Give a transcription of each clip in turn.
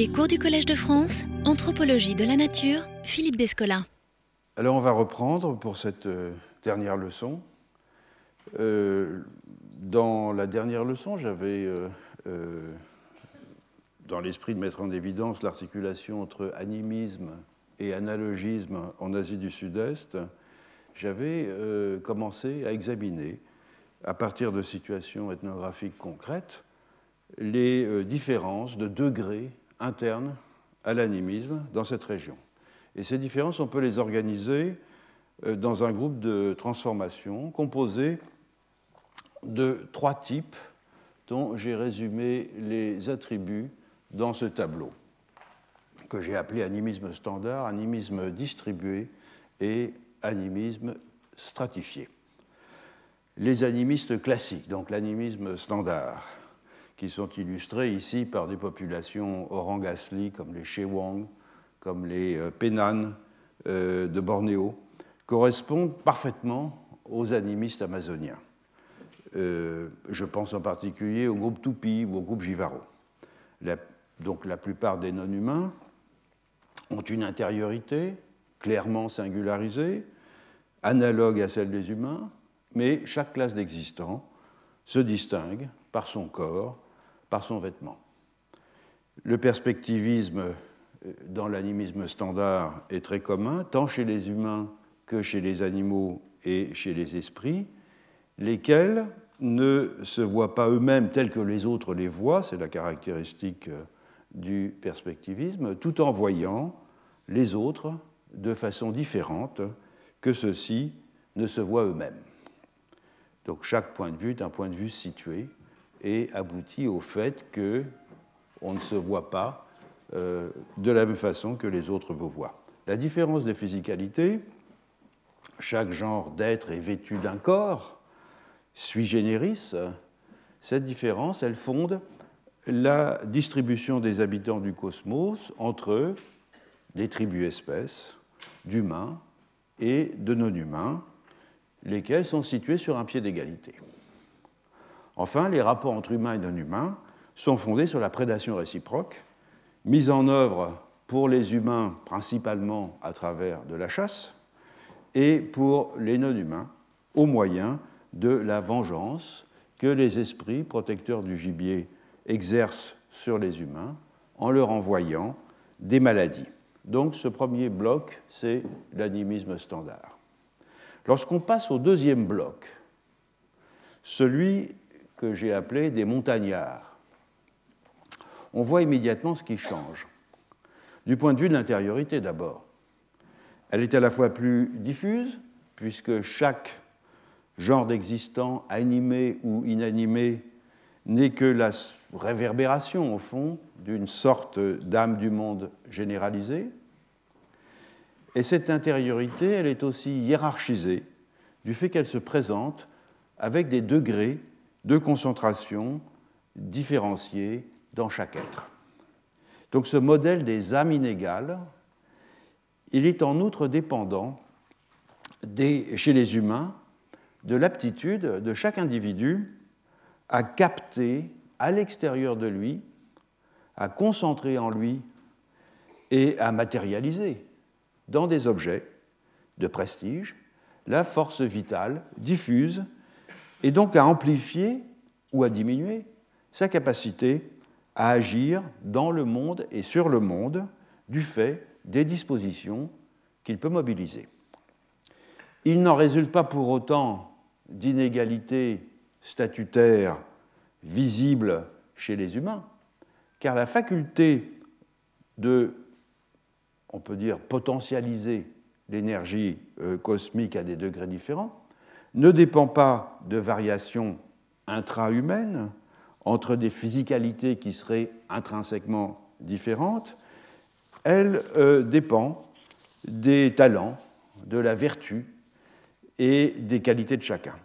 Les cours du Collège de France, Anthropologie de la Nature, Philippe Descola. Alors on va reprendre pour cette euh, dernière leçon. Euh, dans la dernière leçon, j'avais, euh, dans l'esprit de mettre en évidence l'articulation entre animisme et analogisme en Asie du Sud-Est, j'avais commencé à examiner, à partir de situations ethnographiques concrètes, les différences de degrés internes à l'animisme dans cette région. Et ces différences, on peut les organiser euh, dans un groupe de transformation composé de trois types dont j'ai résumé les attributs dans ce tableau, que j'ai appelé animisme standard, animisme distribué et animisme stratifié. Les animistes classiques, donc l'animisme standard, qui sont illustrés ici par des populations orangasli comme les Chewang, comme les euh, Penan euh, de Bornéo, correspondent parfaitement aux animistes amazoniens. Euh, je pense en particulier au groupe Tupi ou au groupe Jivaro. donc la plupart des non-humains ont une intériorité clairement singularisée, analogue à celle des humains, mais chaque classe d'existants se distingue par son corps, par son vêtement. Le perspectivisme euh, dans l'animisme standard est très commun, tant chez les humains que chez les animaux et chez les esprits, lesquels ne se voient pas eux-mêmes tels que les autres les voient, c'est la caractéristique euh, du perspectivisme, tout en voyant les autres de façon différente que ceux-ci ne se voient eux-mêmes. Donc chaque point de vue est un point de vue situé et aboutit au fait que on ne se voit pas euh, de la même façon que les autres vous voient. La différence des physicalités, chaque genre d'être est vêtu d'un corps, sui generis, cette différence, elle fonde la distribution des habitants du cosmos entre des tribus espèces, d'humains et de non-humains, lesquels sont situés sur un pied d'égalité. Enfin, les rapports entre humains et non-humains sont fondés sur la prédation réciproque, mise en œuvre pour les humains principalement à travers de la chasse, et pour les non-humains au moyen de la vengeance que les esprits protecteurs du gibier exercent sur les humains en leur envoyant des maladies. Donc ce premier bloc, c'est l'animisme standard. Lorsqu'on passe au deuxième bloc, celui que j'ai appelé des montagnards. On voit immédiatement ce qui change. Du point de vue de l'intériorité d'abord. Elle est à la fois plus diffuse, puisque chaque genre d'existant, animé ou inanimé, n'est que la réverbération, au fond, d'une sorte d'âme du monde généralisée. Et cette intériorité, elle est aussi hiérarchisée du fait qu'elle se présente avec des degrés de concentration différenciées dans chaque être. Donc ce modèle des âmes inégales, il est en outre dépendant chez les humains de l'aptitude de chaque individu à capter à l'extérieur de lui, à concentrer en lui et à matérialiser dans des objets de prestige la force vitale diffuse et donc à amplifier ou à diminuer sa capacité à agir dans le monde et sur le monde du fait des dispositions qu'il peut mobiliser. Il n'en résulte pas pour autant d'inégalités statutaires visibles chez les humains, car la faculté de, on peut dire, potentialiser l'énergie euh, cosmique à des degrés différents ne dépend pas de variations intra-humaines entre des physicalités qui seraient intrinsèquement différentes, elle euh, dépend des talents, de la vertu et des qualités de chacun.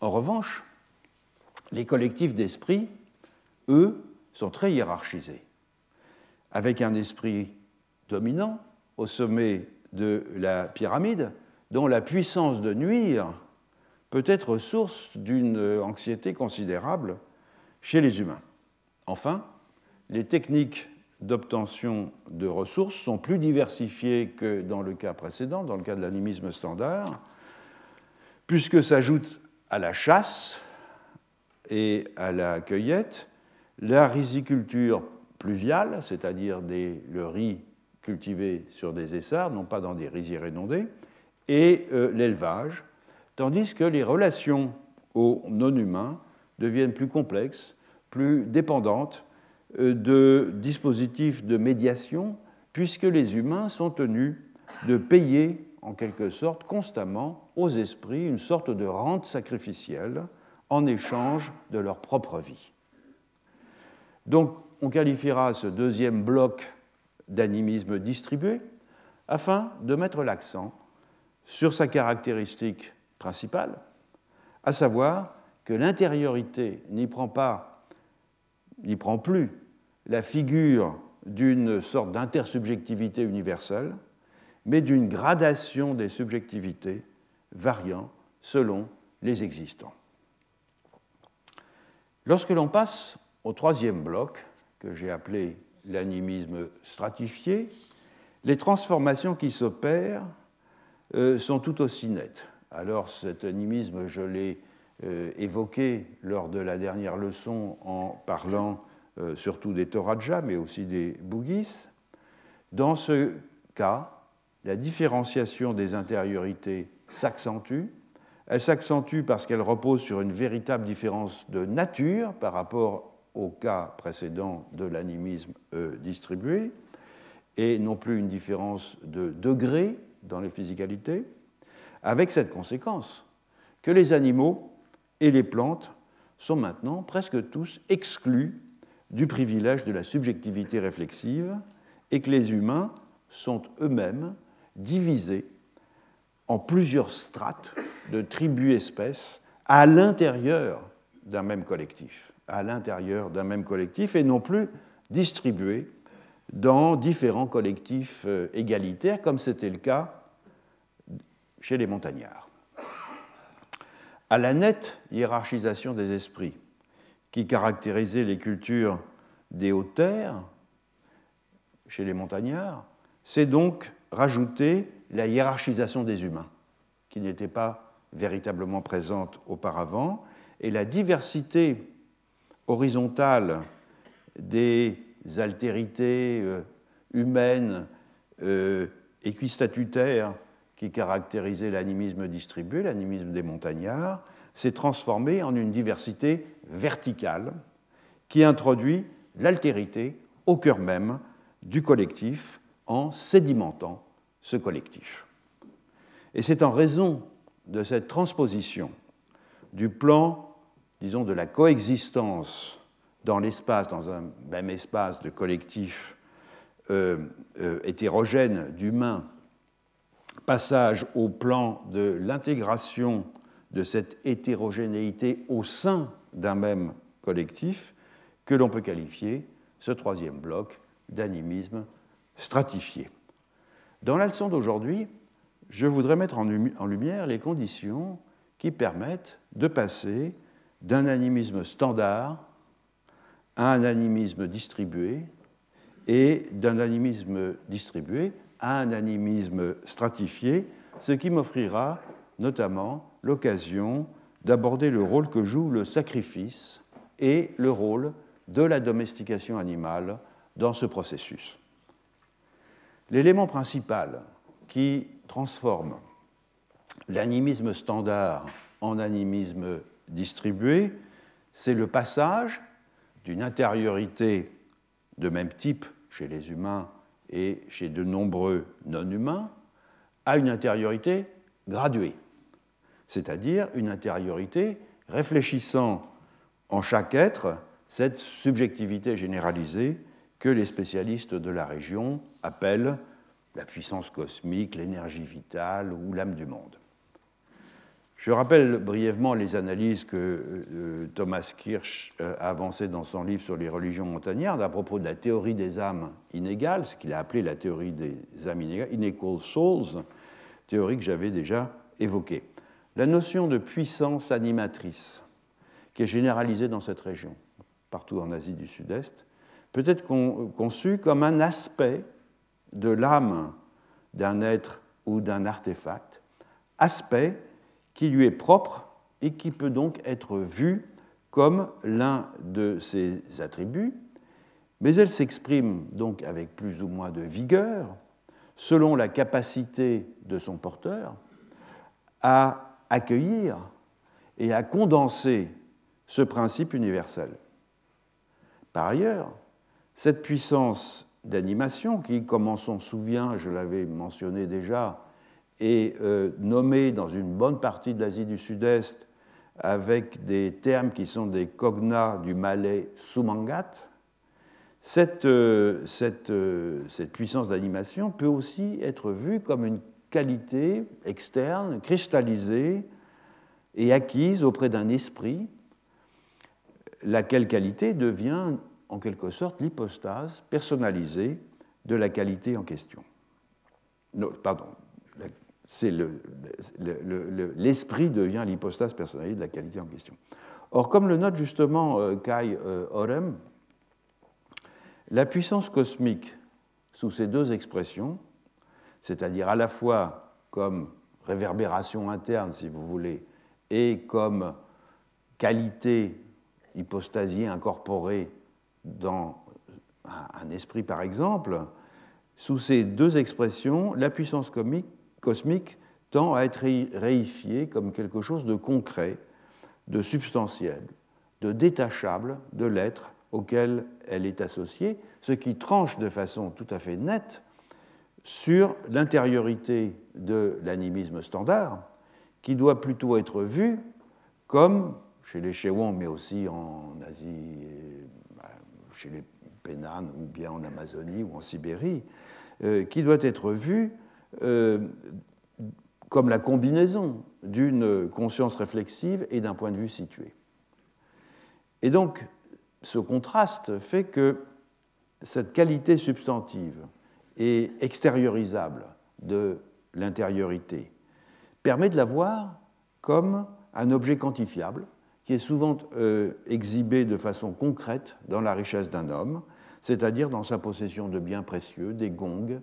En revanche, les collectifs d'esprit, eux, sont très hiérarchisés, avec un esprit dominant au sommet de la pyramide, dont la puissance de nuire peut être source d'une anxiété considérable chez les humains. Enfin, les techniques d'obtention de ressources sont plus diversifiées que dans le cas précédent, dans le cas de l'animisme standard, puisque s'ajoute à la chasse et à la cueillette la riziculture pluviale, c'est-à-dire le riz cultivé sur des essarts, non pas dans des rizières inondées, et euh, l'élevage, tandis que les relations aux non-humains deviennent plus complexes, plus dépendantes euh, de dispositifs de médiation, puisque les humains sont tenus de payer en quelque sorte constamment aux esprits une sorte de rente sacrificielle en échange de leur propre vie. Donc on qualifiera ce deuxième bloc d'animisme distribué afin de mettre l'accent sur sa caractéristique principale, à savoir que l'intériorité n'y prend pas, n'y prend plus la figure d'une sorte d'intersubjectivité universelle, mais d'une gradation des subjectivités variant selon les existants. Lorsque l'on passe au troisième bloc, que j'ai appelé l'animisme stratifié, les transformations qui s'opèrent euh, sont tout aussi nettes. Alors cet animisme, je l'ai euh, évoqué lors de la dernière leçon en parlant euh, surtout des Toraja, mais aussi des Bugis. Dans ce cas, la différenciation des intériorités s'accentue. Elle s'accentue parce qu'elle repose sur une véritable différence de nature par rapport au cas précédent de l'animisme euh, distribué, et non plus une différence de degré dans les physicalités, avec cette conséquence que les animaux et les plantes sont maintenant presque tous exclus du privilège de la subjectivité réflexive et que les humains sont eux-mêmes divisés en plusieurs strates de tribus-espèces à l'intérieur d'un même collectif, à l'intérieur d'un même collectif et non plus distribués dans différents collectifs euh, égalitaires comme c'était le cas chez les montagnards. À la nette hiérarchisation des esprits qui caractérisait les cultures des hautes terres chez les montagnards, c'est donc rajouter la hiérarchisation des humains, qui n'était pas véritablement présente auparavant, et la diversité horizontale des altérités euh, humaines euh, équistatutaires qui caractérisaient l'animisme distribué, l'animisme des montagnards, s'est transformée en une diversité verticale qui introduit l'altérité au cœur même du collectif en sédimentant ce collectif. Et c'est en raison de cette transposition du plan, disons, de la coexistence dans l'espace, dans un même espace de collectif euh, euh, hétérogène d'humains, passage au plan de l'intégration de cette hétérogénéité au sein d'un même collectif que l'on peut qualifier, ce troisième bloc, d'animisme stratifié. Dans la leçon d'aujourd'hui, je voudrais mettre en lumière les conditions qui permettent de passer d'un animisme standard à un animisme distribué et d'un animisme distribué à un animisme stratifié, ce qui m'offrira notamment l'occasion d'aborder le rôle que joue le sacrifice et le rôle de la domestication animale dans ce processus. L'élément principal qui transforme l'animisme standard en animisme distribué, c'est le passage d'une intériorité de même type chez les humains et chez de nombreux non-humains à une intériorité graduée c'est-à-dire une intériorité réfléchissant en chaque être cette subjectivité généralisée que les spécialistes de la région appellent la puissance cosmique, l'énergie vitale ou l'âme du monde. Je rappelle brièvement les analyses que euh, Thomas Kirsch euh, a avancées dans son livre sur les religions montagnardes à propos de la théorie des âmes inégales, ce qu'il a appelé la théorie des âmes inégales, Inequal Souls, théorie que j'avais déjà évoquée. La notion de puissance animatrice, qui est généralisée dans cette région, partout en Asie du Sud-Est, peut être conçu comme un aspect de l'âme d'un être ou d'un artefact, aspect qui lui est propre et qui peut donc être vu comme l'un de ses attributs, mais elle s'exprime donc avec plus ou moins de vigueur, selon la capacité de son porteur à accueillir et à condenser ce principe universel. Par ailleurs, cette puissance d'animation, qui, comme on s'en souvient, je l'avais mentionné déjà, est euh, nommée dans une bonne partie de l'Asie du Sud-Est avec des termes qui sont des cognats du malais sumangat, cette, euh, cette, euh, cette puissance d'animation peut aussi être vue comme une qualité externe, cristallisée et acquise auprès d'un esprit, laquelle qualité devient en quelque sorte l'hypostase personnalisée de la qualité en question. Pardon, c'est l'esprit le, devient l'hypostase personnalisée de la qualité en question. Or, comme le note justement euh, Kai euh, Orem, la puissance cosmique sous ces deux expressions, c'est-à-dire à la fois comme réverbération interne, si vous voulez, et comme qualité hypostasie incorporée dans un esprit, par exemple, sous ces deux expressions, la puissance cosmique tend à être réifiée comme quelque chose de concret, de substantiel, de détachable de l'être auquel elle est associée, ce qui tranche de façon tout à fait nette sur l'intériorité de l'animisme standard, qui doit plutôt être vu comme, chez les Chewon, mais aussi en Asie, bah, chez les Pénanes, ou bien en Amazonie ou en Sibérie, euh, qui doit être vu euh, comme la combinaison d'une conscience réflexive et d'un point de vue situé. Et donc, ce contraste fait que cette qualité substantive et extériorisable de l'intériorité permet de la voir comme un objet quantifiable qui est souvent euh, exhibé de façon concrète dans la richesse d'un homme, c'est-à-dire dans sa possession de biens précieux, des gongs,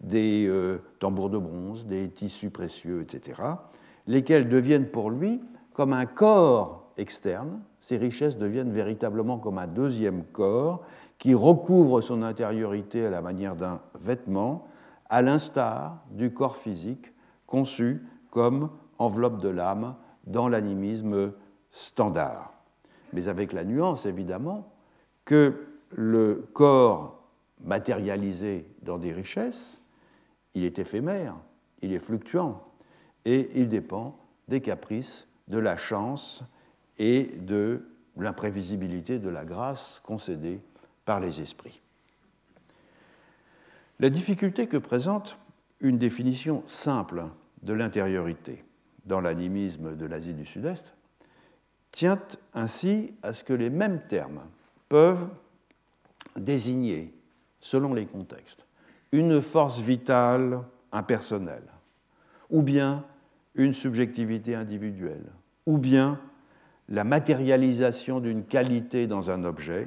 des euh, tambours de bronze, des tissus précieux, etc., lesquels deviennent pour lui comme un corps externe, ces richesses deviennent véritablement comme un deuxième corps qui recouvre son intériorité à la manière d'un vêtement, à l'instar du corps physique conçu comme enveloppe de l'âme dans l'animisme standard. Mais avec la nuance, évidemment, que le corps matérialisé dans des richesses, il est éphémère, il est fluctuant, et il dépend des caprices, de la chance et de l'imprévisibilité de la grâce concédée par les esprits. La difficulté que présente une définition simple de l'intériorité dans l'animisme de l'Asie du Sud-Est tient ainsi à ce que les mêmes termes peuvent désigner, selon les contextes, une force vitale impersonnelle, ou bien une subjectivité individuelle, ou bien la matérialisation d'une qualité dans un objet,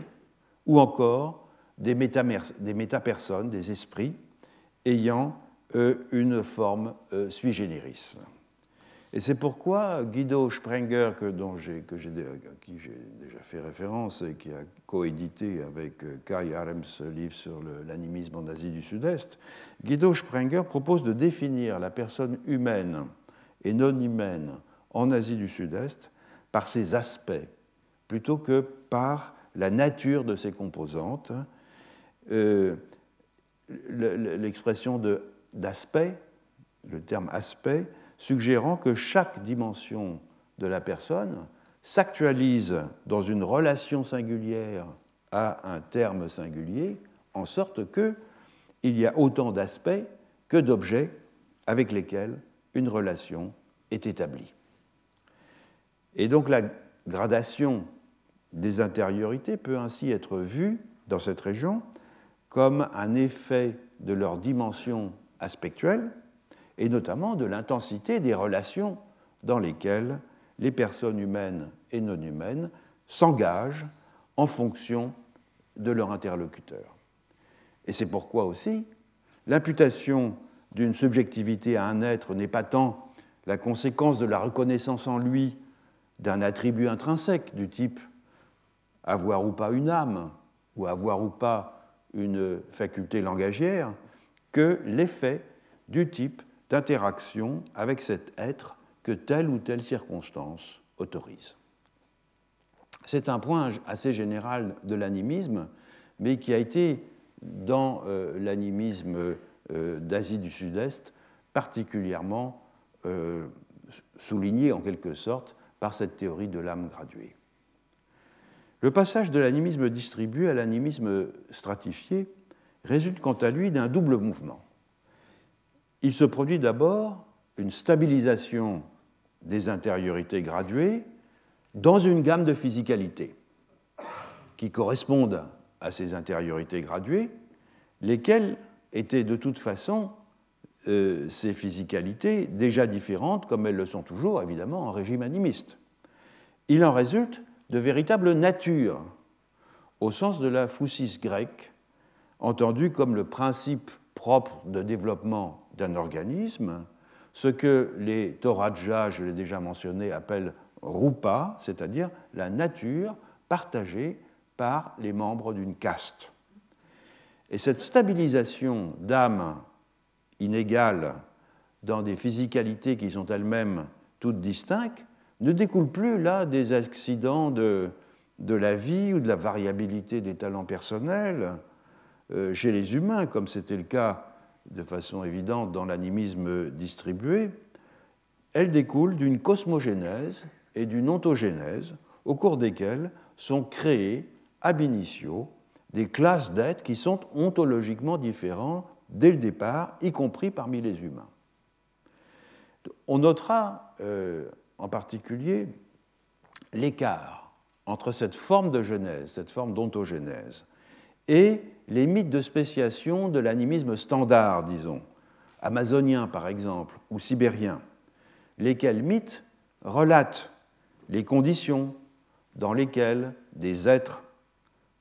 ou encore des, métapersonnes, des esprits, ayant une forme euh, sui generis. Et c'est pourquoi Guido Sprenger, dont que à qui j'ai déjà fait référence et qui a coédité avec euh, Kai Arems ce livre sur l'animisme en Asie du Sud-Est, Guido Sprenger propose de définir la personne humaine et non humaine en Asie du Sud-Est par ses aspects plutôt que par la nature de ses composantes. L'expression de d'aspect, le terme aspect, suggérant que chaque dimension de la personne s'actualise dans une relation singulière à un terme singulier, en sorte que il y a autant d'aspects que d'objets avec lesquels une relation est établie. Et donc la gradation des intériorités peut ainsi être vue dans cette région comme un effet de leur dimension aspectuelle et notamment de l'intensité des relations dans lesquelles les personnes humaines et non humaines s'engagent en fonction de leur interlocuteur. Et c'est pourquoi aussi l'imputation d'une subjectivité à un être n'est pas tant la conséquence de la reconnaissance en lui d'un attribut intrinsèque du type avoir ou pas une âme, ou avoir ou pas une faculté langagière, que l'effet du type d'interaction avec cet être que telle ou telle circonstance autorise. C'est un point assez général de l'animisme, mais qui a été, dans euh, l'animisme euh, d'Asie du Sud-Est, particulièrement euh, souligné en quelque sorte par cette théorie de l'âme graduée. Le passage de l'animisme distribué à l'animisme stratifié résulte quant à lui d'un double mouvement. Il se produit d'abord une stabilisation des intériorités graduées dans une gamme de physicalité qui correspondent à ces intériorités graduées, lesquelles étaient de toute façon euh, ces physicalités déjà différentes, comme elles le sont toujours évidemment en régime animiste. Il en résulte de véritables natures, au sens de la phoussis grecque, entendue comme le principe propre de développement d'un organisme, ce que les Toraja, je l'ai déjà mentionné, appellent rupa, c'est-à-dire la nature partagée par les membres d'une caste. Et cette stabilisation d'âme inégale dans des physicalités qui sont elles-mêmes toutes distinctes ne découle plus là des accidents de, de la vie ou de la variabilité des talents personnels chez les humains, comme c'était le cas de façon évidente dans l'animisme distribué, elle découle d'une cosmogénèse et d'une ontogénèse au cours desquelles sont créées ab initio des classes d'êtres qui sont ontologiquement différents dès le départ, y compris parmi les humains. On notera euh, en particulier l'écart entre cette forme de genèse, cette forme d'ontogénèse, et les mythes de spéciation de l'animisme standard, disons, amazonien par exemple, ou sibérien, lesquels mythes relatent les conditions dans lesquelles des êtres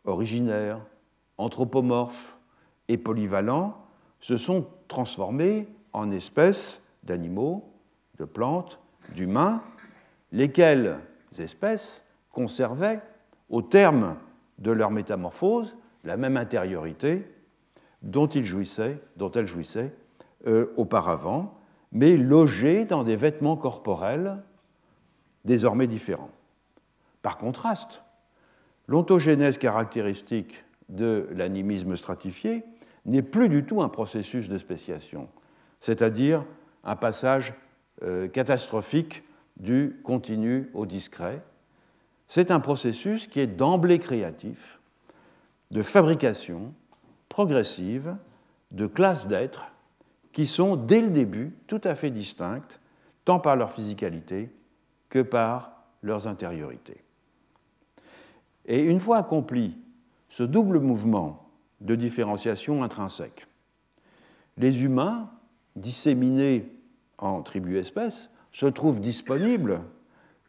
originaires, anthropomorphes et polyvalents se sont transformés en espèces d'animaux, de plantes, d'humains, lesquelles espèces conservaient, au terme de leur métamorphose, la même intériorité dont, ils jouissaient, dont elles jouissaient euh, auparavant, mais logées dans des vêtements corporels désormais différents. Par contraste, l'ontogénèse caractéristique de l'animisme stratifié n'est plus du tout un processus de spéciation, c'est-à-dire un passage euh, catastrophique du continu au discret. C'est un processus qui est d'emblée créatif, de fabrication progressive de classes d'êtres qui sont dès le début tout à fait distinctes, tant par leur physicalité que par leurs intériorités. Et une fois accompli ce double mouvement de différenciation intrinsèque, les humains, disséminés en tribus-espèces, se trouvent disponibles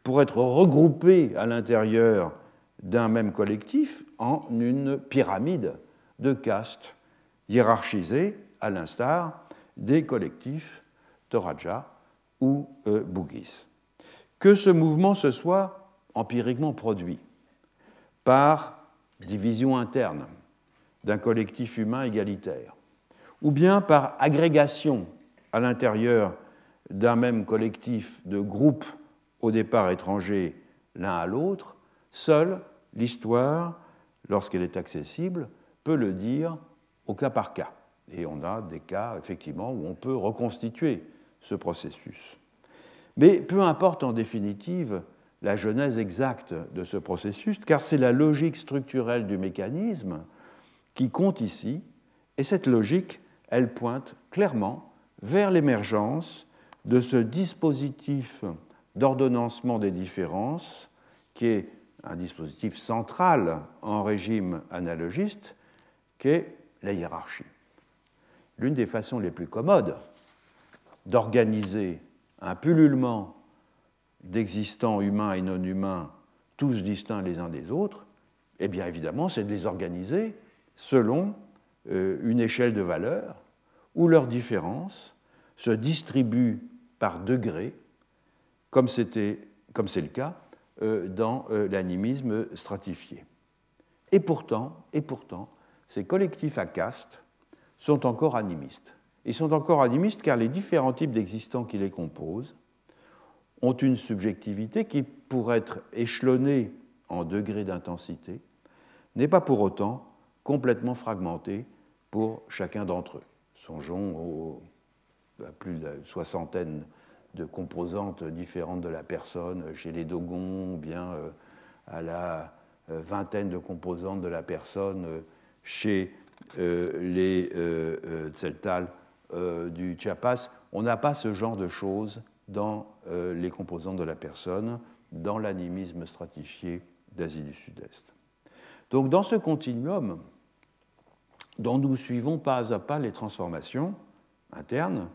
pour être regroupés à l'intérieur d'un même collectif en une pyramide de castes hiérarchisées à l'instar des collectifs Toraja ou euh. Que ce mouvement se soit empiriquement produit par division interne d'un collectif humain égalitaire, ou bien par agrégation à l'intérieur d'un même collectif de groupes au départ étrangers l'un à l'autre, seule l'histoire, lorsqu'elle est accessible, peut le dire au cas par cas. Et on a des cas, effectivement, où on peut reconstituer ce processus. Mais peu importe en définitive la genèse exacte de ce processus, car c'est la logique structurelle du mécanisme qui compte ici, et cette logique, elle pointe clairement vers l'émergence de ce dispositif d'ordonnancement des différences, qui est un dispositif central en régime analogiste, qui est la hiérarchie. L'une des façons les plus commodes d'organiser un pullulement d'existants humains et non humains, tous distincts les uns des autres, Eh bien évidemment, c'est de les organiser selon euh, une échelle de valeurs où leurs différences se distribuent par degrés, comme c'est le cas dans euh, l'animisme stratifié. Et pourtant, et pourtant, ces collectifs à caste sont encore animistes. Ils sont encore animistes car les différents types d'existants qui les composent ont une subjectivité qui, pour être échelonnée en degrés d'intensité, n'est pas pour autant complètement fragmentée pour chacun d'entre eux. Songeons aux, à plus de soixantaine de composantes différentes de la personne chez les Dogons, bien euh, à la euh, vingtaine de composantes de la personne euh, chez les Tseltal du Chiapas. On n'a pas ce genre de choses dans les composantes de la personne, dans l'animisme stratifié d'Asie du Sud-Est. Donc dans ce continuum, dont nous suivons pas à pas les transformations internes,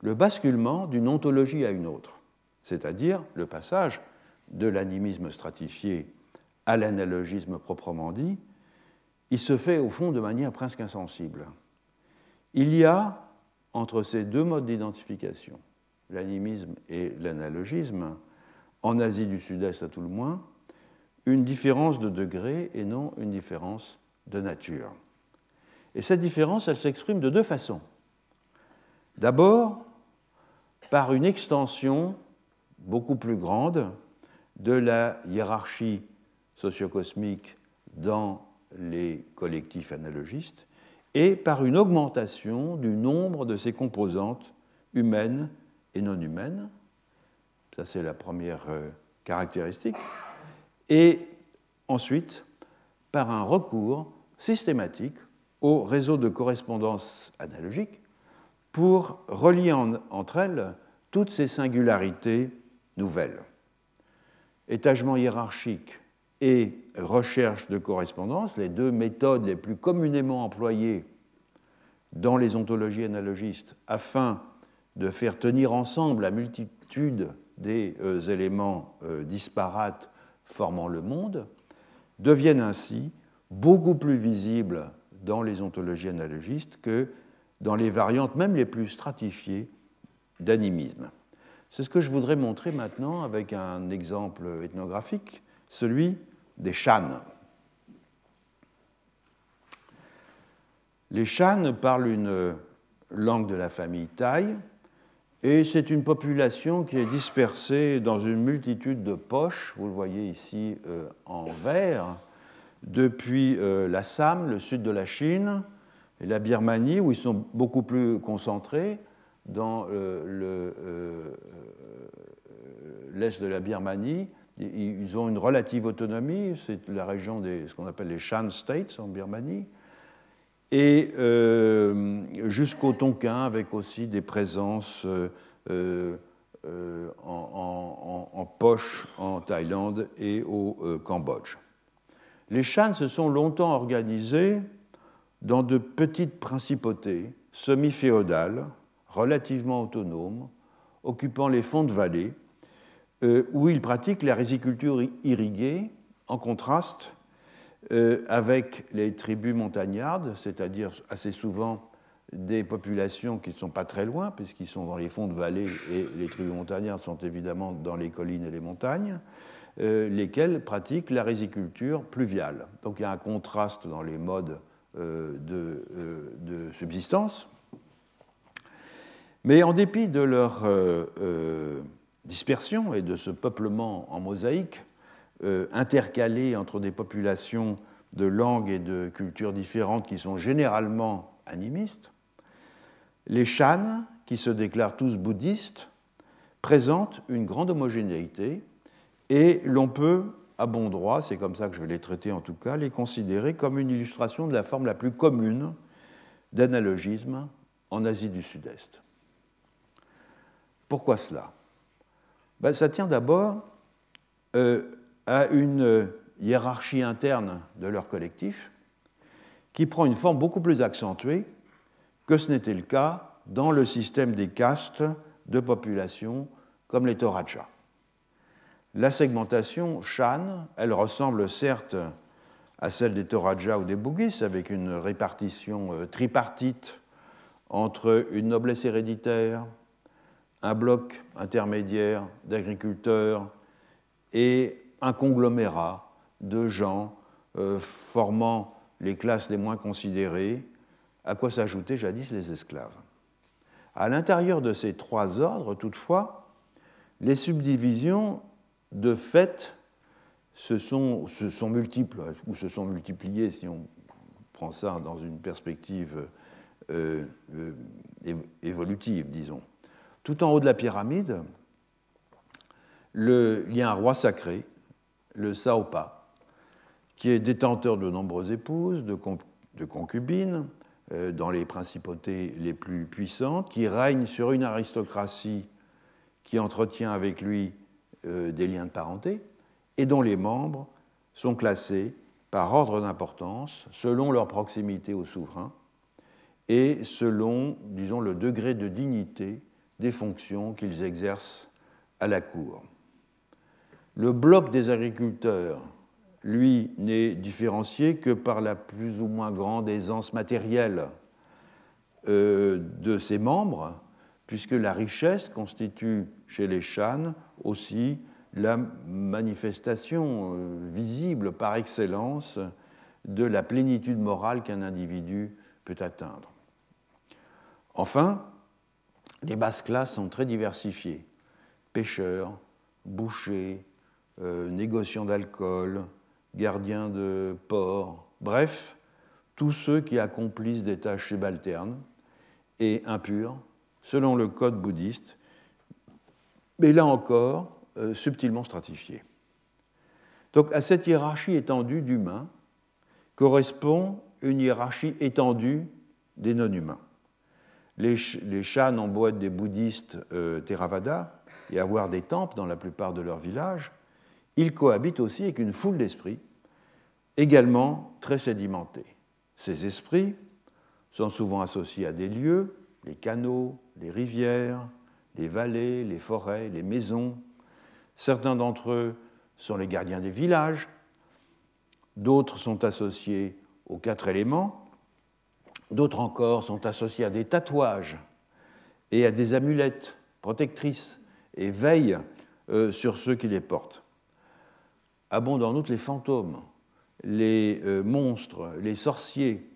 le basculement d'une ontologie à une autre, c'est-à-dire le passage de l'animisme stratifié à l'analogisme proprement dit, il se fait au fond de manière presque insensible. Il y a entre ces deux modes d'identification, l'animisme et l'analogisme, en Asie du Sud-Est à tout le moins, une différence de degré et non une différence de nature. Et cette différence, elle s'exprime de deux façons. D'abord, par une extension beaucoup plus grande de la hiérarchie sociocosmique dans les collectifs analogistes et par une augmentation du nombre de ces composantes humaines et non humaines. Ça, c'est la première euh, caractéristique. Et ensuite, par un recours systématique au réseau de correspondance analogique pour relier entre elles toutes ces singularités nouvelles. Étagement hiérarchique et recherche de correspondance, les deux méthodes les plus communément employées dans les ontologies analogistes afin de faire tenir ensemble la multitude des euh, éléments euh, disparates formant le monde, deviennent ainsi beaucoup plus visibles dans les ontologies analogistes que dans les variantes même les plus stratifiées d'animisme. C'est ce que je voudrais montrer maintenant avec un exemple ethnographique, celui des Shan. Les Shan parlent une langue de la famille Thaï, et c'est une population qui est dispersée dans une multitude de poches, vous le voyez ici euh, en vert, depuis euh, l'Assam, le sud de la Chine, la Birmanie, où ils sont beaucoup plus concentrés, dans euh, l'est de la Birmanie. Ils ont une relative autonomie, c'est la région des ce qu'on appelle les Shan States en Birmanie, et euh, jusqu'au Tonkin, avec aussi des présences euh, en, en, poche en Thaïlande et au Cambodge. Les Shan se sont longtemps organisés dans de petites principautés semi-féodales, relativement autonomes, occupant les fonds de vallée, euh, où ils pratiquent la riziculture irriguée, en contraste euh, avec les tribus montagnardes, c'est-à-dire assez souvent des populations qui ne sont pas très loin, puisqu'ils sont dans les fonds de vallée et les tribus montagnardes sont évidemment dans les collines et les montagnes, euh, lesquelles pratiquent la riziculture pluviale. Donc il y a un contraste dans les modes euh, euh, de, subsistance. Mais en dépit de leur euh, dispersion et de ce peuplement en mosaïque, intercalé entre des populations de langues et de cultures différentes qui sont généralement animistes, les Shan, qui se déclarent tous bouddhistes, présentent une grande homogénéité et l'on peut à bon droit, c'est comme ça que je vais les traiter en tout cas, les considérer comme une illustration de la forme la plus commune d'analogisme en Asie du Sud-Est. Pourquoi cela? Ben, Ça tient d'abord euh, à une hiérarchie interne de leur collectif qui prend une forme beaucoup plus accentuée que ce n'était le cas dans le système des castes de population comme les Toraja. La segmentation Shan, elle ressemble certes à celle des Toraja ou des Bugis, avec une répartition euh, tripartite entre une noblesse héréditaire, un bloc intermédiaire d'agriculteurs et un conglomérat de gens euh, formant les classes les moins considérées, à quoi s'ajoutaient jadis les esclaves. À l'intérieur de ces trois ordres, toutefois, les subdivisions de fait se sont, multiples, ou se sont multipliées si on prend ça dans une perspective euh, euh, évolutive, disons. Tout en haut de la pyramide, le, il y a un roi sacré, le Saopa, qui est détenteur de nombreuses épouses, de, de concubines, euh, dans les principautés les plus puissantes, qui règne sur une aristocratie qui entretient avec lui euh, des liens de parenté, et dont les membres sont classés par ordre d'importance, selon leur proximité au souverain, et selon, disons, le degré de dignité des fonctions qu'ils exercent à la cour. Le bloc des agriculteurs, lui, n'est différencié que par la plus ou moins grande aisance matérielle euh, de ses membres, puisque la richesse constitue chez les Shan aussi la manifestation euh, visible par excellence de la plénitude morale qu'un individu peut atteindre. Enfin, les basses classes sont très diversifiées. Pêcheurs, bouchers, euh, négociants d'alcool, gardiens de ports, bref, tous ceux qui accomplissent des tâches subalternes et impures, selon le code bouddhiste, mais là encore, euh, subtilement stratifiés. Donc à cette hiérarchie étendue d'humains correspond une hiérarchie étendue des non-humains. Les, les chans en boîte des bouddhistes euh, Theravada et avoir des temples dans la plupart de leurs villages, ils cohabitent aussi avec une foule d'esprits également très sédimentés. Ces esprits sont souvent associés à des lieux, les canaux, les rivières, les vallées, les forêts, les maisons. Certains d'entre eux sont les gardiens des villages, d'autres sont associés aux quatre éléments, d'autres encore sont associés à des tatouages et à des amulettes protectrices et veillent euh, sur ceux qui les portent. Abondent en outre les fantômes, les euh, monstres, les sorciers,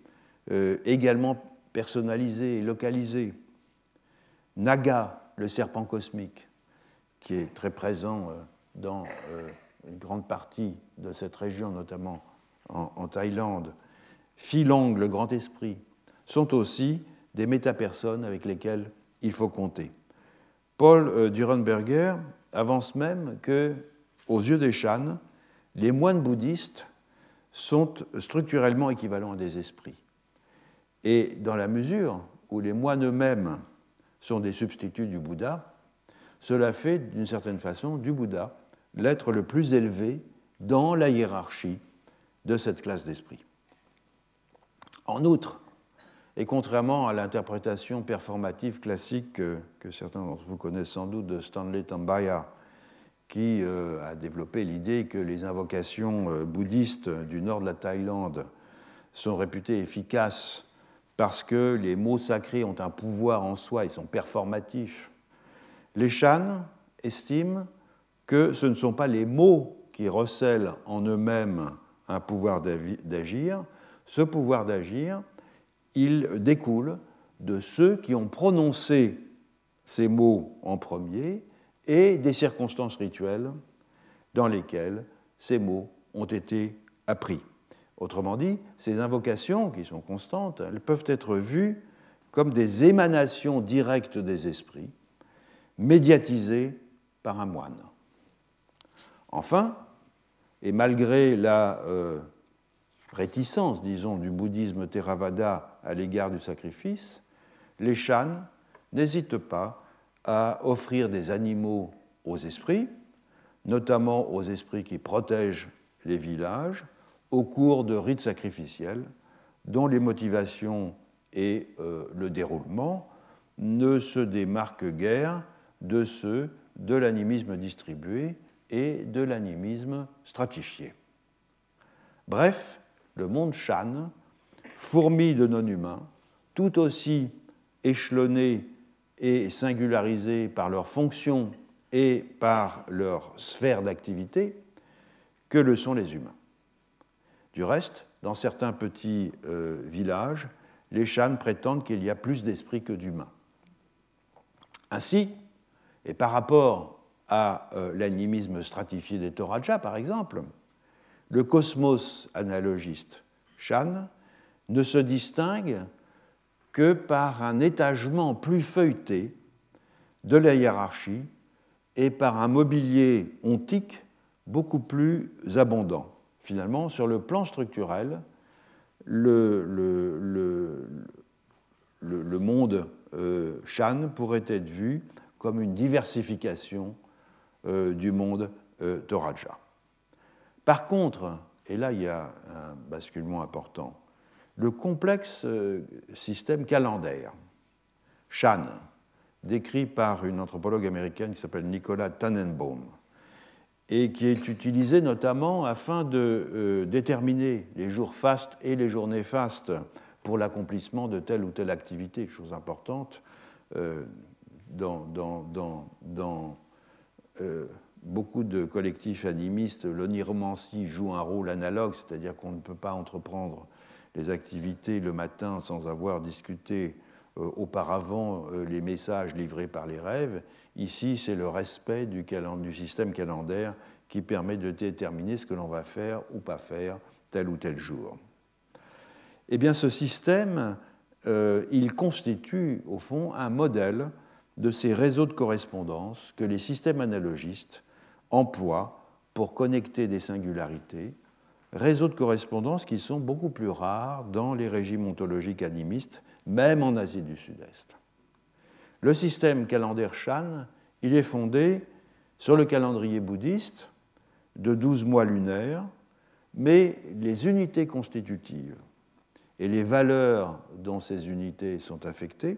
euh, également personnalisés et localisés. Naga, le serpent cosmique, qui est très présent euh, dans une grande partie de cette région, notamment en, Thaïlande. Philong, le grand esprit, sont aussi des métapersones avec lesquelles il faut compter. Paul Durenberger avance même que, aux yeux des Shan, les moines bouddhistes sont structurellement équivalents à des esprits. Et dans la mesure où les moines eux-mêmes sont des substituts du Bouddha, cela fait d'une certaine façon du Bouddha l'être le plus élevé dans la hiérarchie de cette classe d'esprit. En outre, et contrairement à l'interprétation performative classique que, que certains d'entre vous connaissent sans doute de Stanley Tambaya qui euh, a développé l'idée que les invocations euh, bouddhistes du nord de la Thaïlande sont réputées efficaces parce que les mots sacrés ont un pouvoir en soi, ils sont performatifs. Les Shan estiment que ce ne sont pas les mots qui recèlent en eux-mêmes un pouvoir d'agir, ce pouvoir d'agir, il découle de ceux qui ont prononcé ces mots en premier et des circonstances rituelles dans lesquelles ces mots ont été appris. Autrement dit, ces invocations, qui sont constantes, elles peuvent être vues comme des émanations directes des esprits, médiatisées par un moine. Enfin, et malgré la euh, réticence, disons, du bouddhisme Theravada à l'égard du sacrifice, les Shan n'hésitent pas à offrir des animaux aux esprits, notamment aux esprits qui protègent les villages, au cours de rites sacrificiels dont les motivations et euh, le déroulement ne se démarquent guère de ceux de l'animisme distribué et de l'animisme stratifié. Bref, le monde Shan, fourmi de non-humains, tout aussi échelonnés et singularisés par leurs fonctions et par leur sphère d'activité que le sont les humains. Du reste, dans certains petits euh, villages, les Shan prétendent qu'il y a plus d'esprits que d'humains. Ainsi, et par rapport à euh, l'animisme stratifié des Toraja, par exemple, le cosmos analogiste Shan ne se distingue que par un étagement plus feuilleté de la hiérarchie et par un mobilier ontique beaucoup plus abondant. Finalement, sur le plan structurel, le, monde euh, Shan pourrait être vu comme une diversification euh, du monde euh. Par contre, et là il y a un basculement important, le complexe euh, système calendaire, Shan, décrit par une anthropologue américaine qui s'appelle Nicola Tannenbaum, et qui est utilisé notamment afin de euh, déterminer les jours fastes et les journées fastes pour l'accomplissement de telle ou telle activité, chose importante. Euh, dans, dans, beaucoup de collectifs animistes, l'oniromancie joue un rôle analogue, c'est-à-dire qu'on ne peut pas entreprendre les activités le matin sans avoir discuté euh, auparavant euh, les messages livrés par les rêves. Ici, c'est le respect du, système calendaire qui permet de déterminer ce que l'on va faire ou pas faire tel ou tel jour. Eh bien, ce système, euh, il constitue au fond un modèle de ces réseaux de correspondance que les systèmes analogistes emploient pour connecter des singularités réseaux de correspondance qui sont beaucoup plus rares dans les régimes ontologiques animistes, même en Asie du Sud-Est. Le système calendaire Shan, il est fondé sur le calendrier bouddhiste de 12 mois lunaires, mais les unités constitutives et les valeurs dont ces unités sont affectées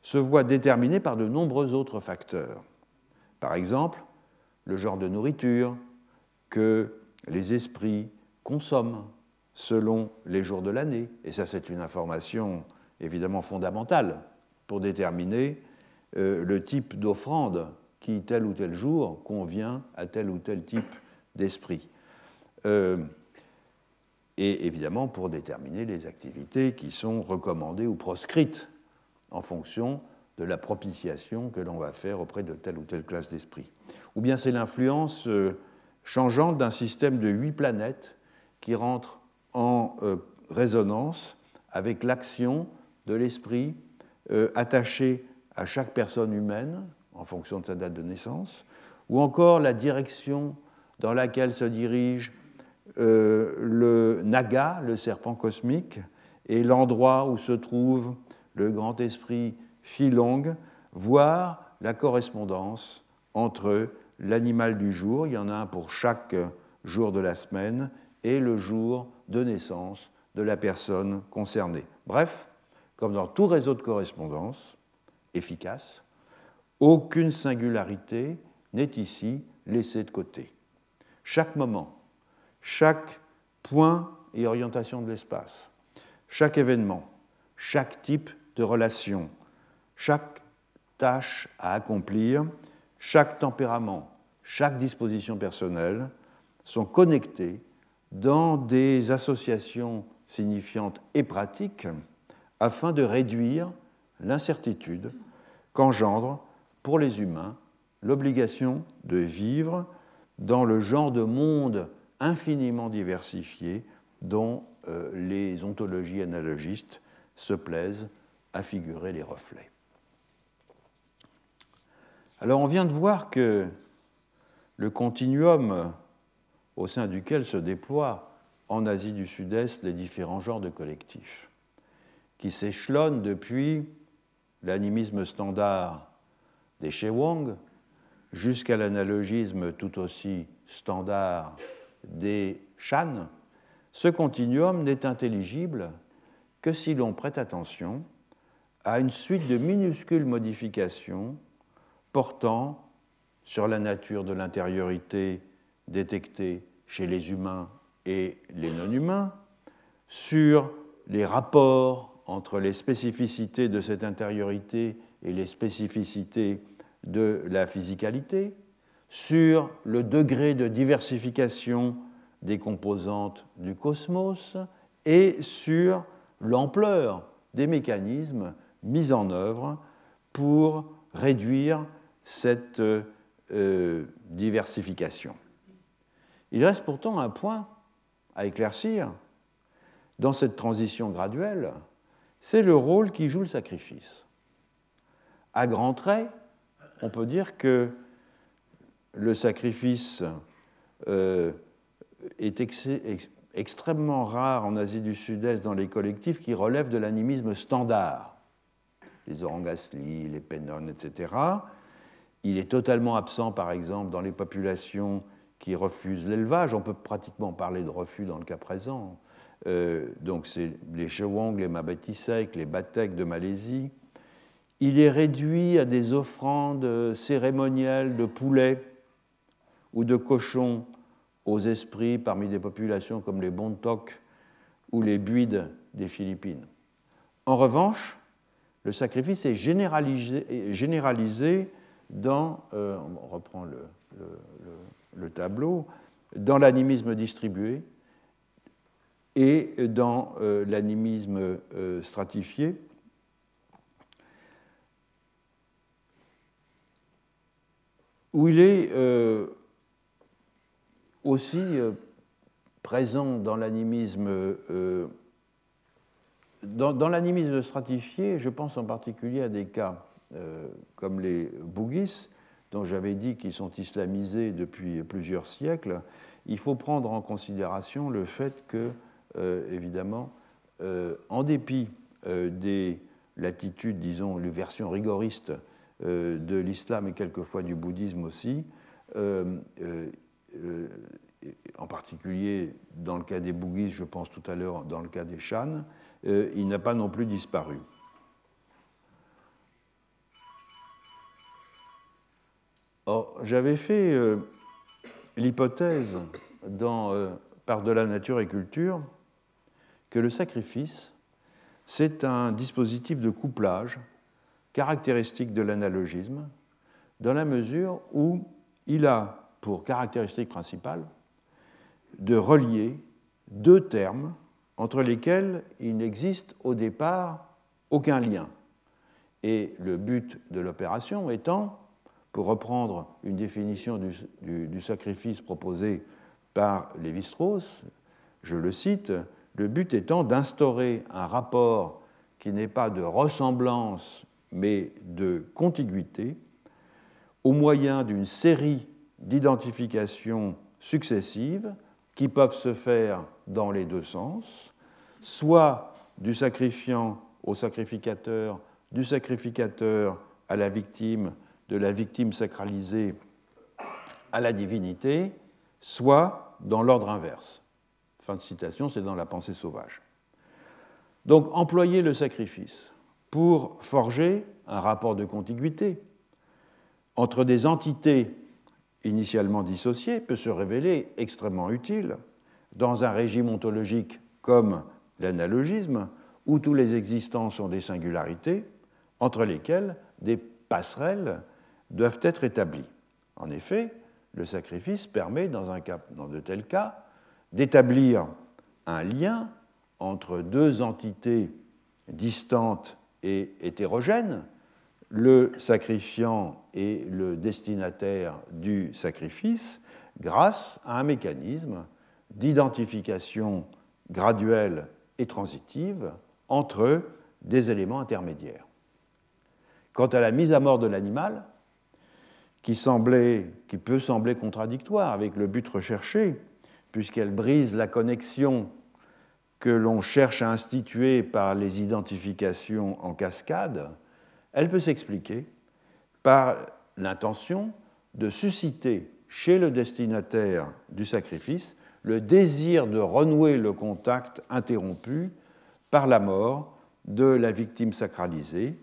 se voient déterminées par de nombreux autres facteurs. Par exemple, le genre de nourriture que les esprits consomme selon les jours de l'année. Et ça, c'est une information évidemment fondamentale pour déterminer euh, le type d'offrande qui, tel ou tel jour, convient à tel ou tel type d'esprit. Euh, et évidemment pour déterminer les activités qui sont recommandées ou proscrites en fonction de la propitiation que l'on va faire auprès de telle ou telle classe d'esprit. Ou bien c'est l'influence euh, changeante d'un système de huit planètes qui rentre en résonance avec l'action de l'esprit euh, attaché à chaque personne humaine en fonction de sa date de naissance, ou encore la direction dans laquelle se dirige euh, le naga, le serpent cosmique, et l'endroit où se trouve le grand esprit Filong, voire la correspondance entre l'animal du jour, il y en a un pour chaque jour de la semaine, et le jour de naissance de la personne concernée. Bref, comme dans tout réseau de correspondance efficace, aucune singularité n'est ici laissée de côté. Chaque moment, chaque point et orientation de l'espace, chaque événement, chaque type de relation, chaque tâche à accomplir, chaque tempérament, chaque disposition personnelle sont connectés dans des associations signifiantes et pratiques afin de réduire l'incertitude qu'engendre pour les humains l'obligation de vivre dans le genre de monde infiniment diversifié dont euh, les ontologies analogistes se plaisent à figurer les reflets. Alors on vient de voir que le continuum au sein duquel se déploient en Asie du Sud-Est les différents genres de collectifs, qui s'échelonnent depuis l'animisme standard des Shewang jusqu'à l'analogisme tout aussi standard des Shan, ce continuum n'est intelligible que si l'on prête attention à une suite de minuscules modifications portant sur la nature de l'intériorité détectés chez les humains et les non-humains, sur les rapports entre les spécificités de cette intériorité et les spécificités de la physicalité, sur le degré de diversification des composantes du cosmos et sur l'ampleur des mécanismes mis en œuvre pour réduire cette euh, diversification. Il reste pourtant un point à éclaircir dans cette transition graduelle, c'est le rôle qui joue le sacrifice. À grands traits, on peut dire que le sacrifice euh, est extrêmement rare en Asie du Sud-Est dans les collectifs qui relèvent de l'animisme standard, les orangasli, les pennones, etc. Il est totalement absent, par exemple, dans les populations qui refusent l'élevage. On peut pratiquement parler de refus dans le cas présent. Euh, donc c'est les Chewang, les Mabatisek, les Batek de Malaisie. Il est réduit à des offrandes cérémonielles de poulets ou de cochons aux esprits parmi des populations comme les Bontok ou les Buides des Philippines. En revanche, le sacrifice est généralisé, dans, euh, le tableau, dans l'animisme distribué et dans euh, l'animisme euh, stratifié. où il est aussi présent dans l'animisme dans, l'animisme stratifié, je pense en particulier à des cas comme les Bougis, dont j'avais dit qu'ils sont islamisés depuis plusieurs siècles, il faut prendre en considération le fait que, euh, évidemment, euh, en dépit euh, des latitudes, disons, les versions rigoristes de l'islam et quelquefois du bouddhisme aussi, en particulier dans le cas des bouddhistes, je pense tout à l'heure dans le cas des Shan, il n'a pas non plus disparu. j'avais fait euh, l'hypothèse dans euh, Par de la nature et culture que le sacrifice, c'est un dispositif de couplage caractéristique de l'analogisme, dans la mesure où il a pour caractéristique principale de relier deux termes entre lesquels il n'existe au départ aucun lien. Et le but de l'opération étant pour reprendre une définition du, sacrifice proposée par Lévi-Strauss, je le cite, le but étant d'instaurer un rapport qui n'est pas de ressemblance mais de contiguïté au moyen d'une série d'identifications successives qui peuvent se faire dans les deux sens, soit du sacrifiant au sacrificateur, du sacrificateur à la victime, de la victime sacralisée à la divinité, soit dans l'ordre inverse. Fin de citation, c'est dans la pensée sauvage. Donc employer le sacrifice pour forger un rapport de contiguïté entre des entités initialement dissociées peut se révéler extrêmement utile dans un régime ontologique comme l'analogisme, où tous les existants sont des singularités, entre lesquelles des passerelles doivent être établis. En effet, le sacrifice permet, dans, un cas, dans de tels cas, d'établir un lien entre deux entités distantes et hétérogènes, le sacrifiant et le destinataire du sacrifice, grâce à un mécanisme d'identification graduelle et transitive entre des éléments intermédiaires. Quant à la mise à mort de l'animal, qui, semblait, qui peut sembler contradictoire avec le but recherché, puisqu'elle brise la connexion que l'on cherche à instituer par les identifications en cascade, elle peut s'expliquer par l'intention de susciter chez le destinataire du sacrifice le désir de renouer le contact interrompu par la mort de la victime sacralisée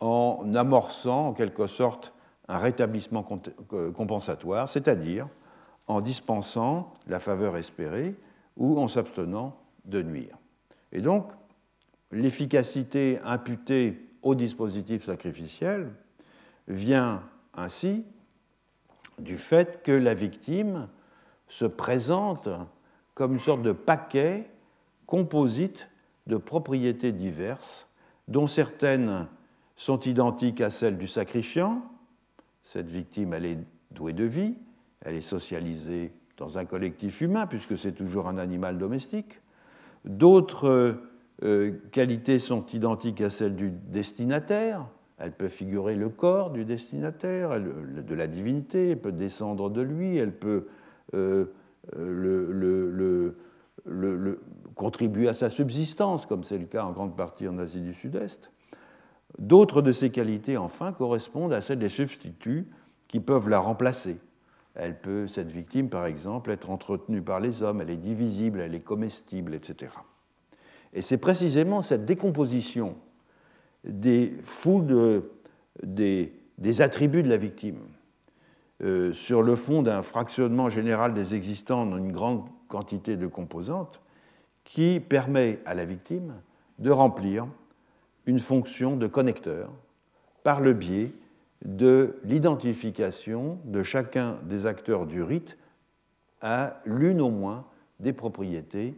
en amorçant en quelque sorte un rétablissement compensatoire, c'est-à-dire en dispensant la faveur espérée ou en s'abstenant de nuire. Et donc, l'efficacité imputée au dispositif sacrificiel vient ainsi du fait que la victime se présente comme une sorte de paquet composite de propriétés diverses, dont certaines sont identiques à celles du sacrifiant. Cette victime, elle est douée de vie, elle est socialisée dans un collectif humain, puisque c'est toujours un animal domestique. D'autres euh, qualités sont identiques à celles du destinataire. Elle peut figurer le corps du destinataire, de la divinité, elle peut descendre de lui, elle peut euh, euh, contribuer à sa subsistance, comme c'est le cas en grande partie en Asie du Sud-Est. D'autres de ces qualités, enfin, correspondent à celles des substituts qui peuvent la remplacer. Elle peut, cette victime, par exemple, être entretenue par les hommes, elle est divisible, elle est comestible, etc. Et c'est précisément cette décomposition des foules des, attributs de la victime euh, sur le fond d'un fractionnement général des existants en une grande quantité de composantes qui permet à la victime de remplir une fonction de connecteur par le biais de l'identification de chacun des acteurs du rite à l'une au moins des propriétés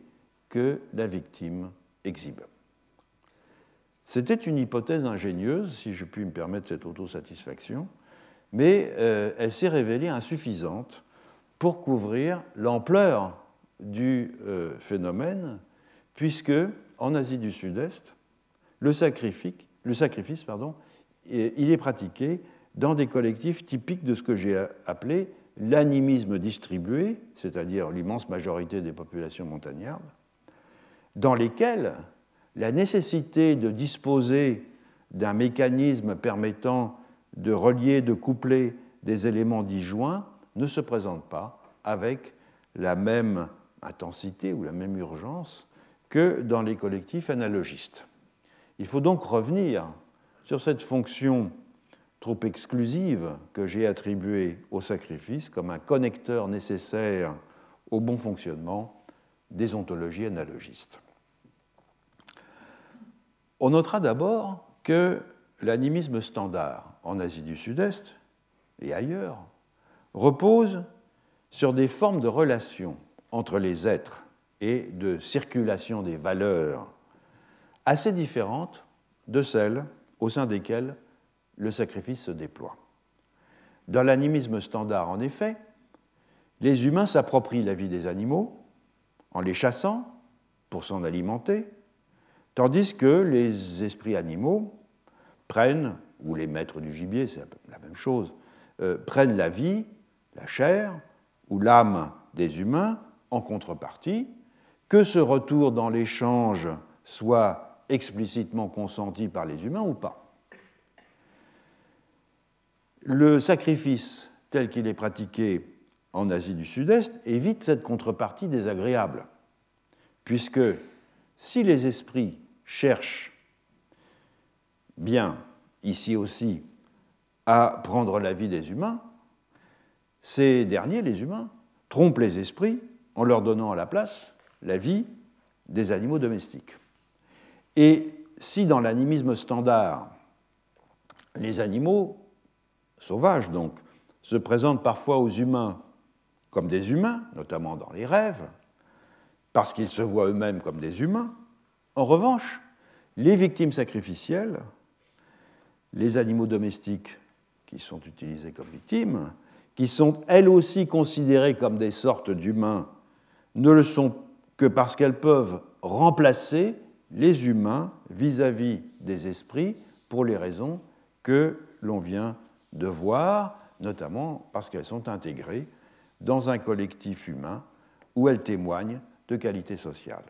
que la victime exhibe. C'était une hypothèse ingénieuse, si je puis me permettre cette autosatisfaction, mais euh, elle s'est révélée insuffisante pour couvrir l'ampleur du euh, phénomène, puisque en Asie du Sud-Est, le, le, sacrifice pardon, il est pratiqué dans des collectifs typiques de ce que j'ai appelé l'animisme distribué, c'est-à-dire l'immense majorité des populations montagnardes, dans lesquels la nécessité de disposer d'un mécanisme permettant de relier, de coupler des éléments disjoints ne se présente pas avec la même intensité ou la même urgence que dans les collectifs analogistes. Il faut donc revenir sur cette fonction trop exclusive que j'ai attribuée au sacrifice comme un connecteur nécessaire au bon fonctionnement des ontologies analogistes. On notera d'abord que l'animisme standard en Asie du Sud-Est et ailleurs repose sur des formes de relations entre les êtres et de circulation des valeurs assez différentes de celles au sein desquelles le sacrifice se déploie. Dans l'animisme standard, en effet, les humains s'approprient la vie des animaux en les chassant pour s'en alimenter, tandis que les esprits animaux prennent, ou les maîtres du gibier, c'est la même chose, euh, prennent la vie, la chair ou l'âme des humains en contrepartie, que ce retour dans l'échange soit explicitement consenti par les humains ou pas. Le sacrifice tel qu'il est pratiqué en Asie du Sud-Est évite cette contrepartie désagréable, puisque si les esprits cherchent bien, ici aussi, à prendre la vie des humains, ces derniers, les humains, trompent les esprits en leur donnant à la place la vie des animaux domestiques. Et si dans l'animisme standard, les animaux, sauvages donc, se présentent parfois aux humains comme des humains, notamment dans les rêves, parce qu'ils se voient eux-mêmes comme des humains, en revanche, les victimes sacrificielles, les animaux domestiques qui sont utilisés comme victimes, qui sont elles aussi considérées comme des sortes d'humains, ne le sont que parce qu'elles peuvent remplacer les humains vis-à-vis des esprits pour les raisons que l'on vient de voir, notamment parce qu'elles sont intégrées dans un collectif humain où elles témoignent de qualité sociale.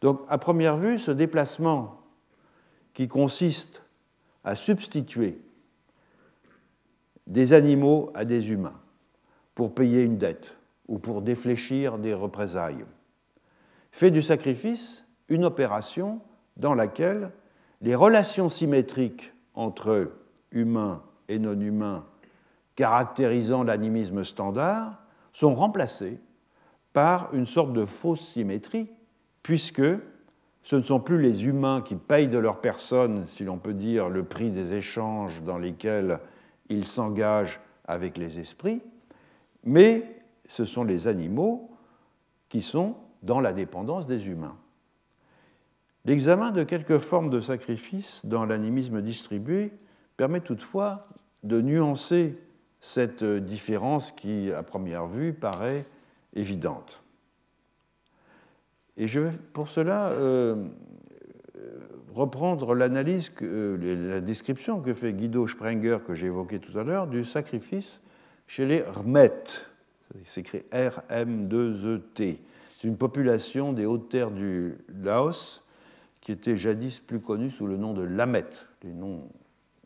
Donc, à première vue, ce déplacement qui consiste à substituer des animaux à des humains pour payer une dette ou pour défléchir des représailles fait du sacrifice une opération dans laquelle les relations symétriques entre humains et non humains caractérisant l'animisme standard sont remplacées par une sorte de fausse symétrie, puisque ce ne sont plus les humains qui payent de leur personne, si l'on peut dire, le prix des échanges dans lesquels ils s'engagent avec les esprits, mais ce sont les animaux qui sont dans la dépendance des humains. L'examen de quelques formes de sacrifice dans l'animisme distribué permet toutefois de nuancer cette différence qui, à première vue, paraît évidente. Et je vais pour cela euh, reprendre l'analyse, euh, la description que fait Guido Sprenger, que j'ai évoqué tout à l'heure, du sacrifice chez les Rmettes. C'est écrit R-M-2-E-T. C'est une population des hautes terres du Laos qui était jadis plus connue sous le nom de Lamet. Les noms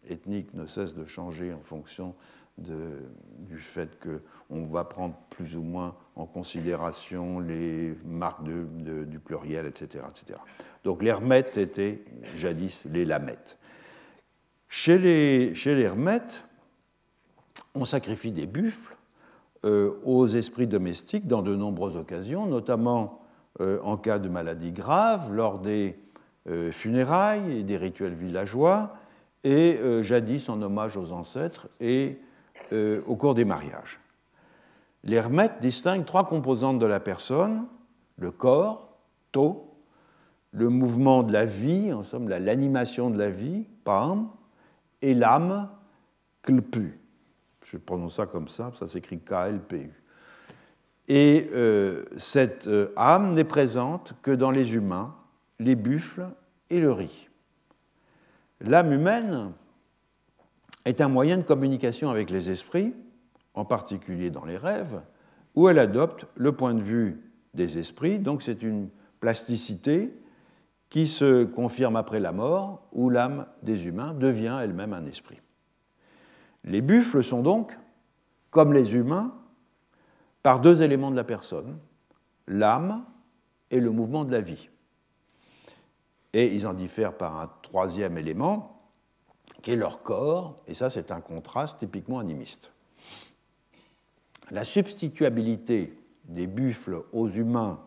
ethniques ne cessent de changer en fonction du fait qu'on va prendre plus ou moins en considération les marques du pluriel, etc., etc. Donc l'hermète était jadis les lamettes. Chez les, chez hermètes, on sacrifie des buffles euh, aux esprits domestiques dans de nombreuses occasions, notamment euh, en cas de maladie grave, lors des euh, funérailles et des rituels villageois, et jadis en hommage aux ancêtres et euh, au cours des mariages. L'hermète distingue trois composantes de la personne, le corps, to, le mouvement de la vie, en somme l'animation de la vie, pam, et l'âme, klpu. Je prononce ça comme ça, ça s'écrit K-L-P-U. Et euh, cette euh, âme n'est présente que dans les humains, les buffles et le riz. L'âme humaine est un moyen de communication avec les esprits, en particulier dans les rêves, où elle adopte le point de vue des esprits, donc c'est une plasticité qui se confirme après la mort, où l'âme des humains devient elle-même un esprit. Les buffles sont donc, comme les humains, par deux éléments de la personne, l'âme et le mouvement de la vie. Et ils en diffèrent par un troisième élément, qui est leur corps, et ça c'est un contraste typiquement animiste. La substituabilité des buffles aux humains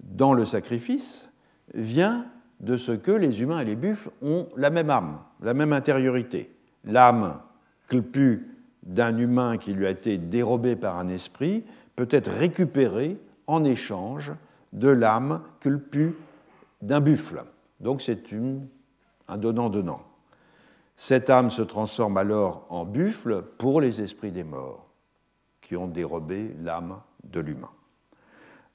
dans le sacrifice vient de ce que les humains et les buffles ont la même âme, la même intériorité. L'âme clpu d'un humain qui lui a été dérobée par un esprit peut être récupérée en échange de l'âme culpu d'un buffle. Donc c'est un donnant-donnant. Cette âme se transforme alors en buffle pour les esprits des morts, qui ont dérobé l'âme de l'humain.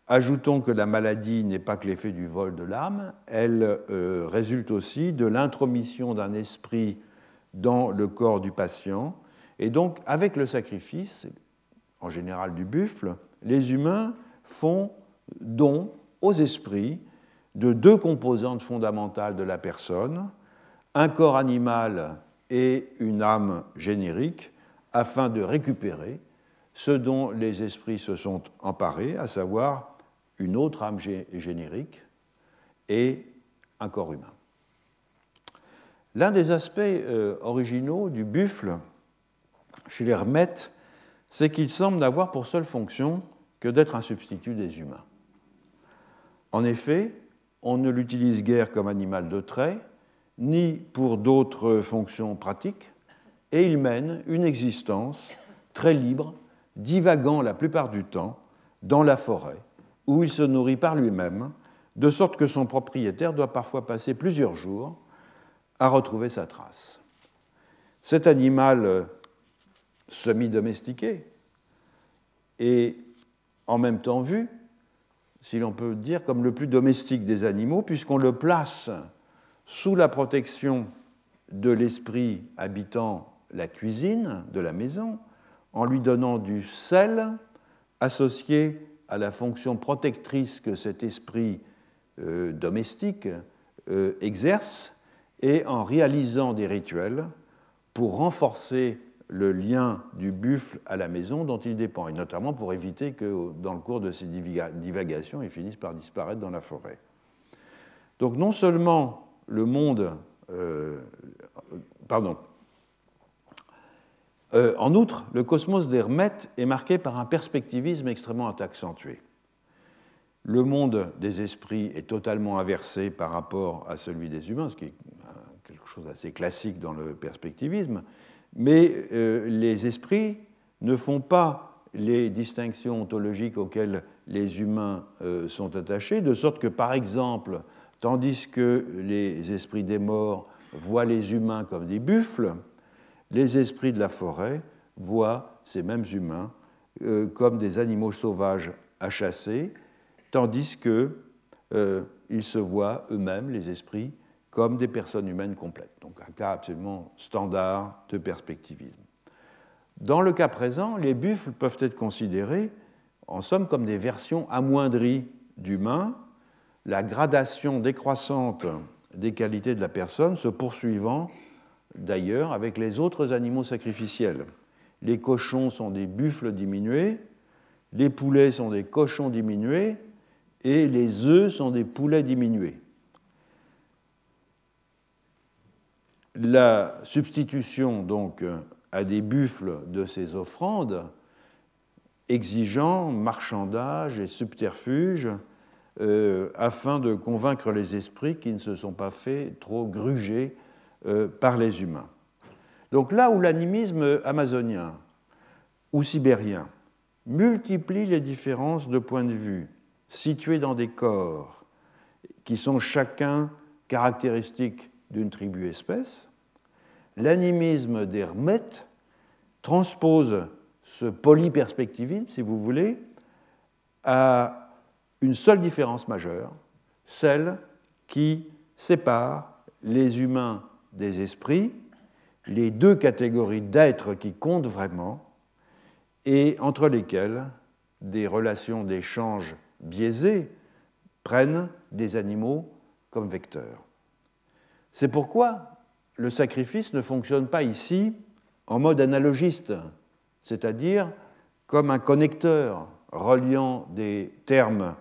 Ajoutons que la maladie n'est pas que l'effet du vol de l'âme, elle euh, résulte aussi de l'intromission d'un esprit dans le corps du patient. Et donc, avec le sacrifice, en général du buffle, les humains font don aux esprits de deux composantes fondamentales de la personne, un corps animal et une âme générique afin de récupérer ce dont les esprits se sont emparés, à savoir une autre âme générique et un corps humain. L'un des aspects euh, originaux du buffle chez les hermètes, c'est qu'il semble n'avoir pour seule fonction que d'être un substitut des humains. En effet, on ne l'utilise guère comme animal de trait, ni pour d'autres fonctions pratiques, et il mène une existence très libre, divagant la plupart du temps dans la forêt, où il se nourrit par lui-même, de sorte que son propriétaire doit parfois passer plusieurs jours à retrouver sa trace. Cet animal semi-domestiqué est en même temps vu, si l'on peut dire, comme le plus domestique des animaux, puisqu'on le place sous la protection de l'esprit habitant la cuisine de la maison, en lui donnant du sel associé à la fonction protectrice que cet esprit euh, domestique euh, exerce, et en réalisant des rituels pour renforcer le lien du buffle à la maison dont il dépend, et notamment pour éviter que, dans le cours de ses divagations, il finisse par disparaître dans la forêt. Donc non seulement le monde. Euh, pardon. Euh, en outre, le cosmos d'Hermète est marqué par un perspectivisme extrêmement accentué. le monde des esprits est totalement inversé par rapport à celui des humains, ce qui est quelque chose d'assez classique dans le perspectivisme, mais euh, les esprits ne font pas les distinctions ontologiques auxquelles les humains euh, sont attachés, de sorte que, par exemple, tandis que les esprits des morts voient les humains comme des buffles, les esprits de la forêt voient ces mêmes humains euh, comme des animaux sauvages à chasser, tandis qu'ils euh, se voient eux-mêmes, les esprits, comme des personnes humaines complètes. Donc un cas absolument standard de perspectivisme. Dans le cas présent, les buffles peuvent être considérés, en somme, comme des versions amoindries d'humains, la gradation décroissante des qualités de la personne se poursuivant d'ailleurs avec les autres animaux sacrificiels. Les cochons sont des buffles diminués, les poulets sont des cochons diminués, et les œufs sont des poulets diminués. La substitution donc à des buffles de ces offrandes, exigeant marchandage et subterfuge, euh, afin de convaincre les esprits qui ne se sont pas fait trop gruger euh, par les humains. Donc là où l'animisme amazonien ou sibérien multiplie les différences de point de vue situés dans des corps qui sont chacun caractéristiques d'une tribu-espèce, l'animisme d'Hermète transpose ce polyperspectivisme, si vous voulez, à une seule différence majeure, celle qui sépare les humains des esprits, les deux catégories d'êtres qui comptent vraiment, et entre lesquelles des relations d'échange biaisées prennent des animaux comme vecteurs. C'est pourquoi le sacrifice ne fonctionne pas ici en mode analogiste, c'est-à-dire comme un connecteur reliant des termes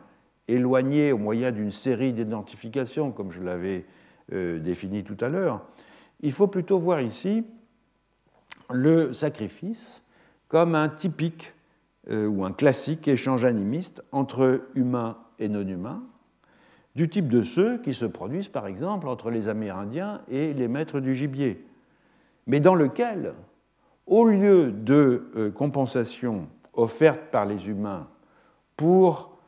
éloigné au moyen d'une série d'identifications, comme je l'avais euh, défini tout à l'heure, il faut plutôt voir ici le sacrifice comme un typique euh, ou un classique échange animiste entre humains et non-humains, du type de ceux qui se produisent par exemple entre les Amérindiens et les maîtres du gibier, mais dans lequel, au lieu de euh, compensation offerte par les humains pour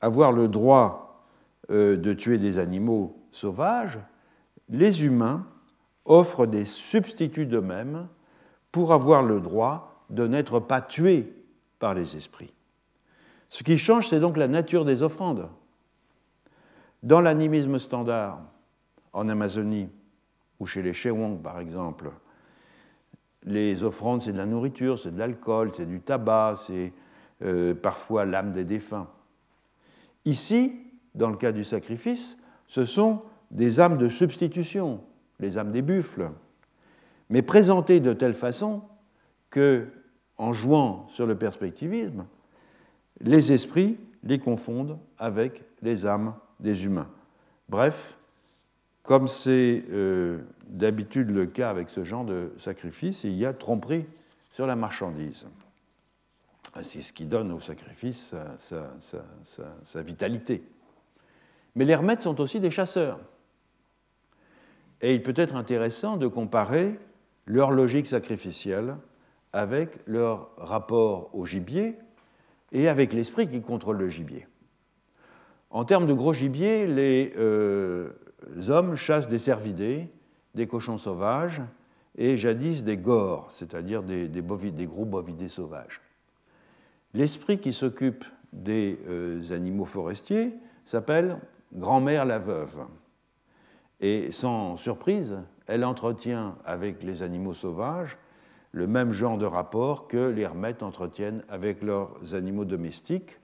avoir le droit euh, de tuer des animaux sauvages, les humains offrent des substituts d'eux-mêmes pour avoir le droit de n'être pas tués par les esprits. Ce qui change, c'est donc la nature des offrandes. Dans l'animisme standard, en Amazonie, ou chez les Chewang par exemple, les offrandes, c'est de la nourriture, c'est de l'alcool, c'est du tabac, c'est euh, parfois l'âme des défunts. Ici, dans le cas du sacrifice, ce sont des âmes de substitution, les âmes des buffles, mais présentées de telle façon que, en jouant sur le perspectivisme, les esprits les confondent avec les âmes des humains. Bref, comme c'est euh, d'habitude le cas avec ce genre de sacrifice, il y a tromperie sur la marchandise. C'est ce qui donne au sacrifice sa, vitalité. Mais les hermètes sont aussi des chasseurs. Et il peut être intéressant de comparer leur logique sacrificielle avec leur rapport au gibier et avec l'esprit qui contrôle le gibier. En termes de gros gibier, les euh, hommes chassent des cervidés, des cochons sauvages et jadis des gores, c'est-à-dire des, gros bovidés sauvages. L'esprit qui s'occupe des euh, animaux forestiers s'appelle grand-mère la veuve. Et sans surprise, elle entretient avec les animaux sauvages le même genre de rapport que les hermètes entretiennent avec leurs animaux domestiques,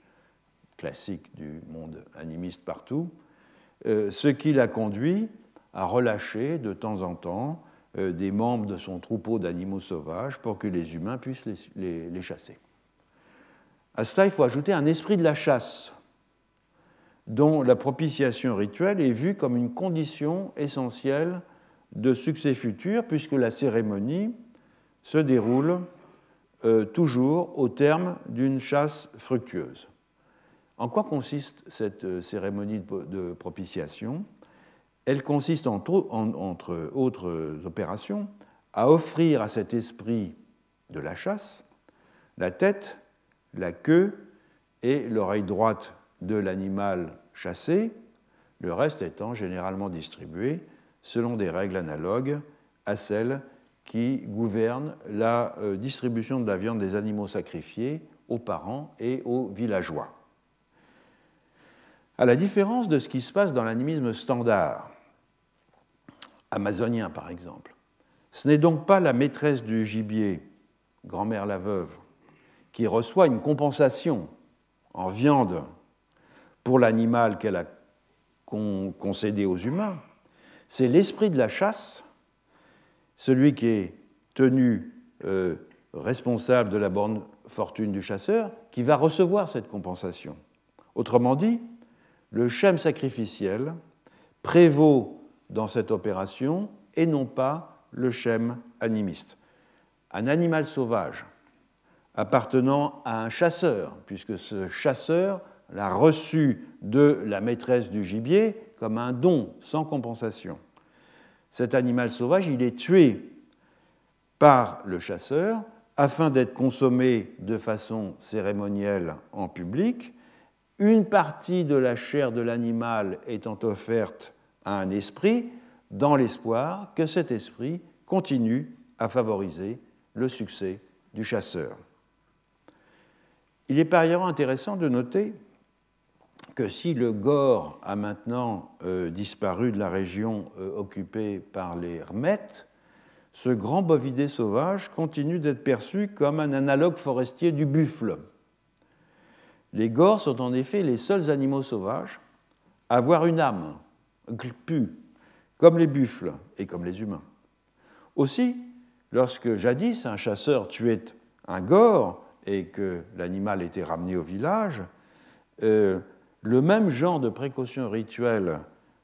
classique du monde animiste partout, euh, ce qui la conduit à relâcher de temps en temps euh, des membres de son troupeau d'animaux sauvages pour que les humains puissent les chasser. À cela, il faut ajouter un esprit de la chasse, dont la propitiation rituelle est vue comme une condition essentielle de succès futur, puisque la cérémonie se déroule euh, toujours au terme d'une chasse fructueuse. En quoi consiste cette cérémonie de propitiation? Elle consiste, entre, autres opérations, à offrir à cet esprit de la chasse la tête, la queue et l'oreille droite de l'animal chassé, le reste étant généralement distribué selon des règles analogues à celles qui gouvernent la euh, distribution de la viande des animaux sacrifiés aux parents et aux villageois. À la différence de ce qui se passe dans l'animisme standard, amazonien par exemple, ce n'est donc pas la maîtresse du gibier, grand-mère la veuve, qui reçoit une compensation en viande pour l'animal qu'elle a concédé aux humains, c'est l'esprit de la chasse, celui qui est tenu euh, responsable de la bonne fortune du chasseur, qui va recevoir cette compensation. Autrement dit, le schème sacrificiel prévaut dans cette opération et non pas le schème animiste. Un animal sauvage appartenant à un chasseur, puisque ce chasseur l'a reçu de la maîtresse du gibier comme un don sans compensation. Cet animal sauvage, il est tué par le chasseur afin d'être consommé de façon cérémonielle en public, une partie de la chair de l'animal étant offerte à un esprit dans l'espoir que cet esprit continue à favoriser le succès du chasseur. Il est par ailleurs intéressant de noter que si le gore a maintenant euh, disparu de la région euh, occupée par les Hermètes, ce grand bovidé sauvage continue d'être perçu comme un analogue forestier du buffle. Les gores sont en effet les seuls animaux sauvages à avoir une âme, pu, comme les buffles et comme les humains. Aussi, lorsque jadis un chasseur tuait un gore et que l'animal était ramené au village, euh, le même genre de précaution rituelle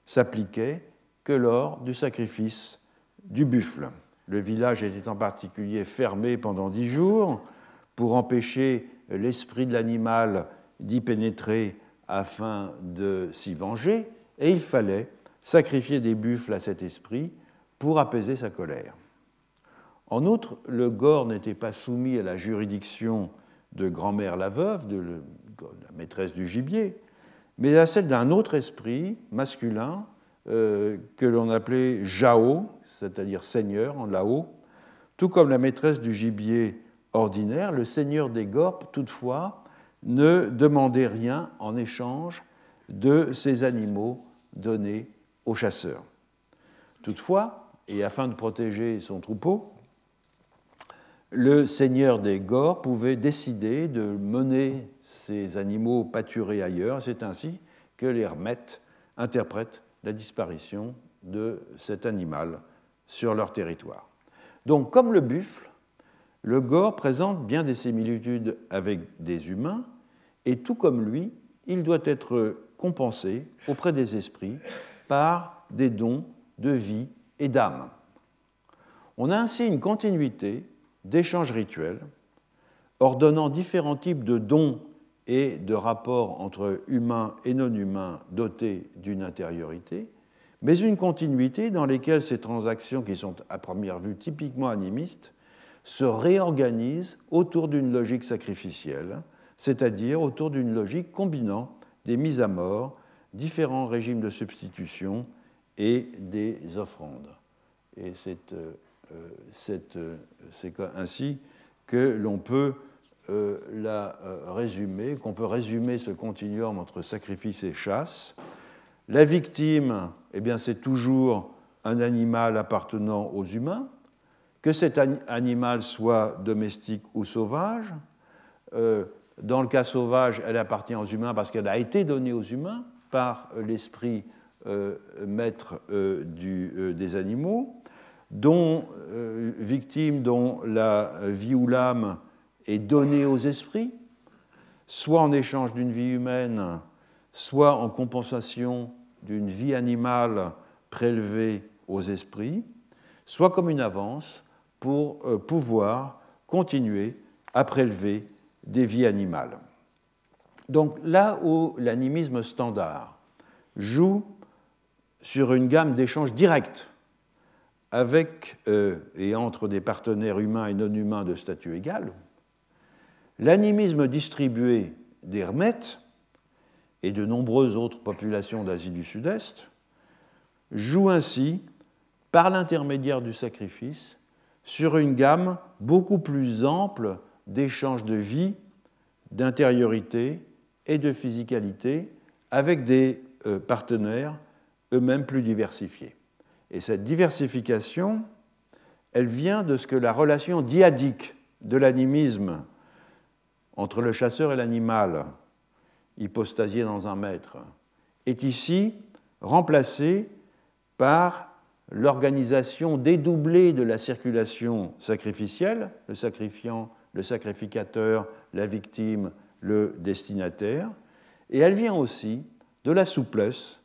s'appliquait que lors du sacrifice du buffle. Le village était en particulier fermé pendant dix jours pour empêcher l'esprit de l'animal d'y pénétrer afin de s'y venger, et il fallait sacrifier des buffles à cet esprit pour apaiser sa colère. En outre, le gore n'était pas soumis à la juridiction de grand-mère la veuve, de la maîtresse du gibier, mais à celle d'un autre esprit masculin euh, que l'on appelait Jao, c'est-à-dire seigneur en Lao, tout comme la maîtresse du gibier ordinaire, le seigneur des gorpes, toutefois, ne demandait rien en échange de ces animaux donnés aux chasseurs. Toutefois, et afin de protéger son troupeau, le seigneur des Gores pouvait décider de mener ces animaux pâturés ailleurs. C'est ainsi que les hermètes interprètent la disparition de cet animal sur leur territoire. Donc, comme le buffle, le gore présente bien des similitudes avec des humains, et tout comme lui, il doit être compensé auprès des esprits par des dons de vie et d'âme. On a ainsi une continuité d'échanges rituels ordonnant différents types de dons et de rapports entre humains et non-humains dotés d'une intériorité, mais une continuité dans laquelle ces transactions, qui sont à première vue typiquement animistes, se réorganisent autour d'une logique sacrificielle, c'est-à-dire autour d'une logique combinant des mises à mort, différents régimes de substitution et des offrandes. Et c'est euh, euh, euh, ainsi que l'on peut la résumer, qu'on peut résumer ce continuum entre sacrifice et chasse. La victime, eh bien, c'est toujours un animal appartenant aux humains, que cet animal soit domestique ou sauvage. dans le cas sauvage, elle appartient aux humains parce qu'elle a été donnée aux humains par l'esprit maître des animaux dont, euh, victime dont la vie ou l'âme est donnée aux esprits, soit en échange d'une vie humaine, soit en compensation d'une vie animale prélevée aux esprits, soit comme une avance pour euh, pouvoir continuer à prélever des vies animales. Donc là où l'animisme standard joue sur une gamme d'échanges directs avec euh, et entre des partenaires humains et non humains de statut égal, l'animisme distribué d'Hermète et de nombreuses autres populations d'Asie du Sud-Est joue ainsi, par l'intermédiaire du sacrifice, sur une gamme beaucoup plus ample d'échanges de vie, d'intériorité et de physicalité avec des euh, partenaires eux-mêmes plus diversifiés. Et cette diversification, elle vient de ce que la relation diadique de l'animisme entre le chasseur et l'animal, hypostasié dans un maître, est ici remplacée par l'organisation dédoublée de la circulation sacrificielle, le sacrifiant, le sacrificateur, la victime, le destinataire, et elle vient aussi de la souplesse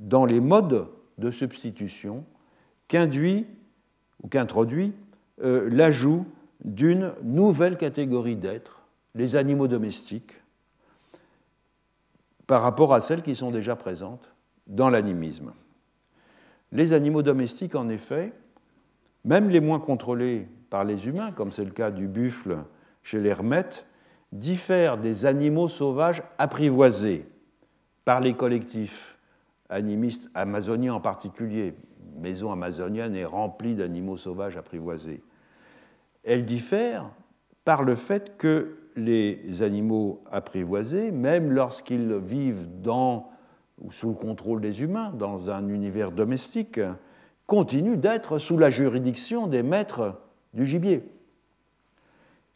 dans les modes de substitution qu'induit ou qu'introduit euh, l'ajout d'une nouvelle catégorie d'êtres, les animaux domestiques, par rapport à celles qui sont déjà présentes dans l'animisme. Les animaux domestiques, en effet, même les moins contrôlés par les humains, comme c'est le cas du buffle chez l'hermète, diffèrent des animaux sauvages apprivoisés par les collectifs animistes amazoniens en particulier. Maison amazonienne est remplie d'animaux sauvages apprivoisés. Elles diffèrent par le fait que les animaux apprivoisés, même lorsqu'ils vivent dans ou sous le contrôle des humains dans un univers domestique, continuent d'être sous la juridiction des maîtres du gibier.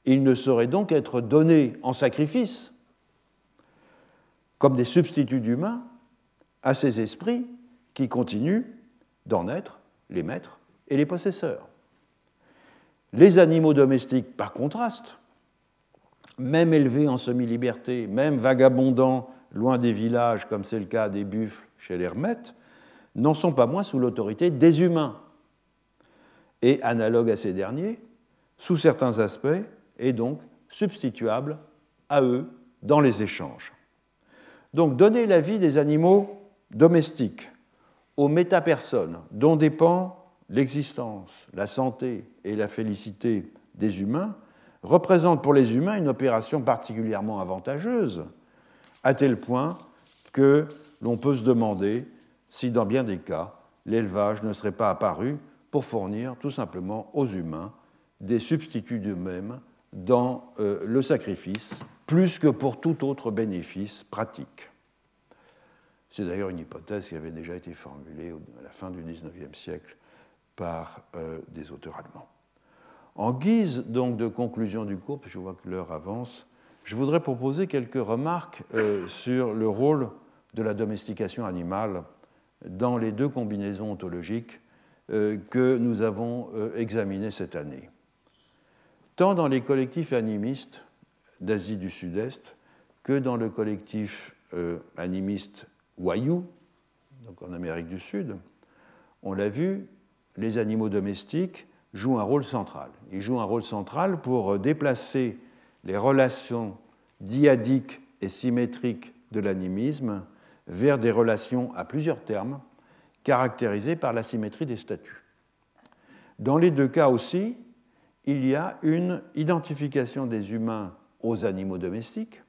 Ils ne sauraient donc être donnés en sacrifice comme des substituts d'humains à ces esprits qui continuent d'en être les maîtres et les possesseurs. Les animaux domestiques, par contraste, même élevés en semi-liberté, même vagabondant loin des villages, comme c'est le cas des buffles chez l'hermète, n'en sont pas moins sous l'autorité des humains. Et analogue à ces derniers, sous certains aspects, est donc substituable à eux dans les échanges. Donc donner la vie des animaux domestiques aux métapersones dont dépend l'existence, la santé et la félicité des humains représente pour les humains une opération particulièrement avantageuse, à tel point que l'on peut se demander si, dans bien des cas, l'élevage ne serait pas apparu pour fournir tout simplement aux humains des substituts d'eux-mêmes dans euh, le sacrifice, plus que pour tout autre bénéfice pratique. C'est d'ailleurs une hypothèse qui avait déjà été formulée à la fin du XIXe siècle par euh, des auteurs allemands. En guise donc de conclusion du cours, puis je vois que l'heure avance, je voudrais proposer quelques remarques euh, sur le rôle de la domestication animale dans les deux combinaisons ontologiques euh, que nous avons euh, examinées cette année. Tant dans les collectifs animistes d'Asie du Sud-Est que dans le collectif animiste Wayuu, donc en Amérique du Sud, on l'a vu, les animaux domestiques jouent un rôle central. Ils jouent un rôle central pour déplacer les relations diadiques et symétriques de l'animisme vers des relations à plusieurs termes caractérisées par la symétrie des statuts. Dans les deux cas aussi, il y a une identification des humains aux animaux domestiques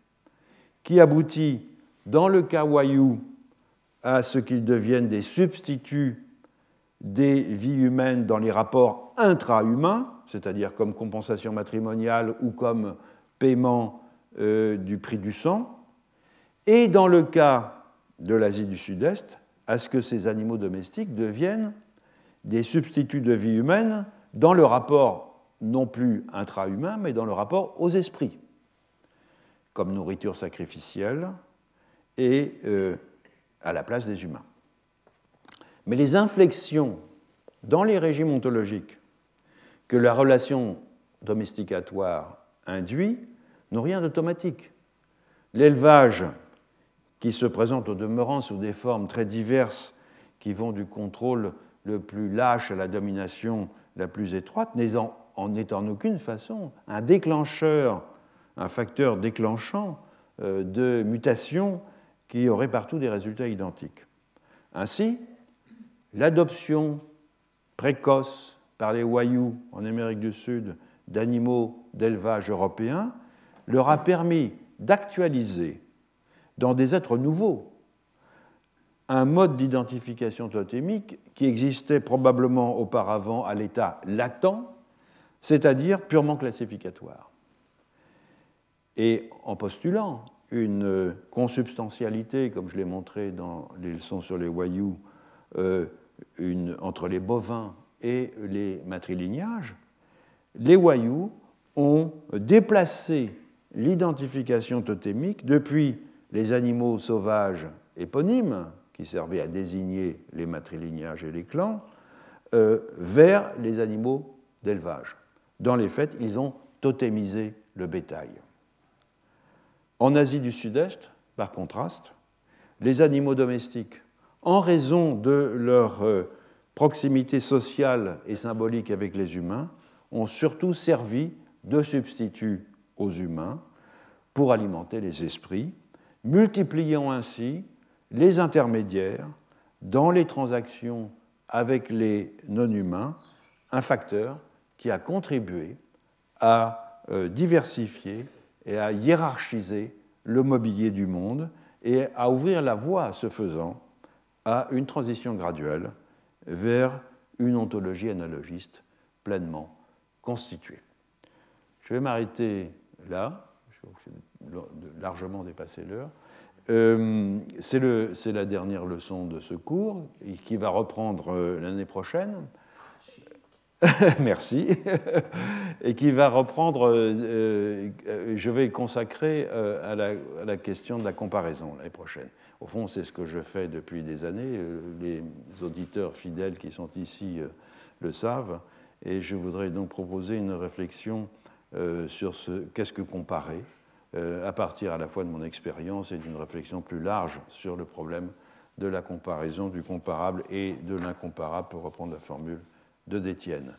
qui aboutit, dans le cas Wayuu, à ce qu'ils deviennent des substituts des vies humaines dans les rapports intra-humains, c'est-à-dire comme compensation matrimoniale ou comme paiement euh, du prix du sang, et dans le cas de l'Asie du Sud-Est, à ce que ces animaux domestiques deviennent des substituts de vie humaine dans le rapport non plus intra-humain, mais dans le rapport aux esprits, comme nourriture sacrificielle et euh, à la place des humains. Mais les inflexions dans les régimes ontologiques que la relation domesticatoire induit n'ont rien d'automatique. L'élevage, qui se présente au demeurant sous des formes très diverses, qui vont du contrôle le plus lâche à la domination la plus étroite, n'est en, aucune façon un déclencheur, un facteur déclenchant de mutations qui auraient partout des résultats identiques. Ainsi, l'adoption précoce par les Wayuu en Amérique du Sud d'animaux d'élevage européens leur a permis d'actualiser dans des êtres nouveaux un mode d'identification totémique qui existait probablement auparavant à l'état latent, c'est-à-dire purement classificatoire. Et en postulant une consubstantialité, comme je l'ai montré dans les leçons sur les Wayuu, euh, entre les bovins et les matrilignages, les Wayuu ont déplacé l'identification totémique depuis les animaux sauvages éponymes, qui servaient à désigner les matrilignages et les clans, euh, vers les animaux d'élevage. Dans les faits, ils ont totémisé le bétail. En Asie du Sud-Est, par contraste, les animaux domestiques, en raison de leur euh, proximité sociale et symbolique avec les humains, ont surtout servi de substitut aux humains pour alimenter les esprits, multipliant ainsi les intermédiaires dans les transactions avec les non-humains, un facteur qui a contribué à euh, diversifier et à hiérarchiser le mobilier du monde et à ouvrir la voie, ce faisant, à une transition graduelle vers une ontologie analogiste pleinement constituée. Je vais m'arrêter là, largement dépassé l'heure. Euh, c'est la dernière leçon de ce cours qui va reprendre euh, l'année prochaine. Merci. et qui va reprendre, euh, je vais consacrer à, la, question de la comparaison l'année prochaine. Au fond, c'est ce que je fais depuis des années. Les auditeurs fidèles qui sont ici le savent. Et je voudrais donc proposer une réflexion sur ce qu'est-ce que comparer euh, à partir à la fois de mon expérience et d'une réflexion plus large sur le problème de la comparaison du comparable et de l'incomparable, pour reprendre la formule de Détienne.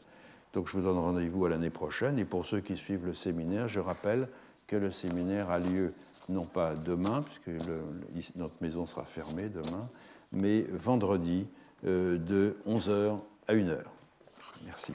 Donc je vous donne rendez-vous à l'année prochaine. Et pour ceux qui suivent le séminaire, je rappelle que le séminaire a lieu non pas demain, puisque notre maison sera fermée demain, mais vendredi euh, de 11h à 1h. Merci.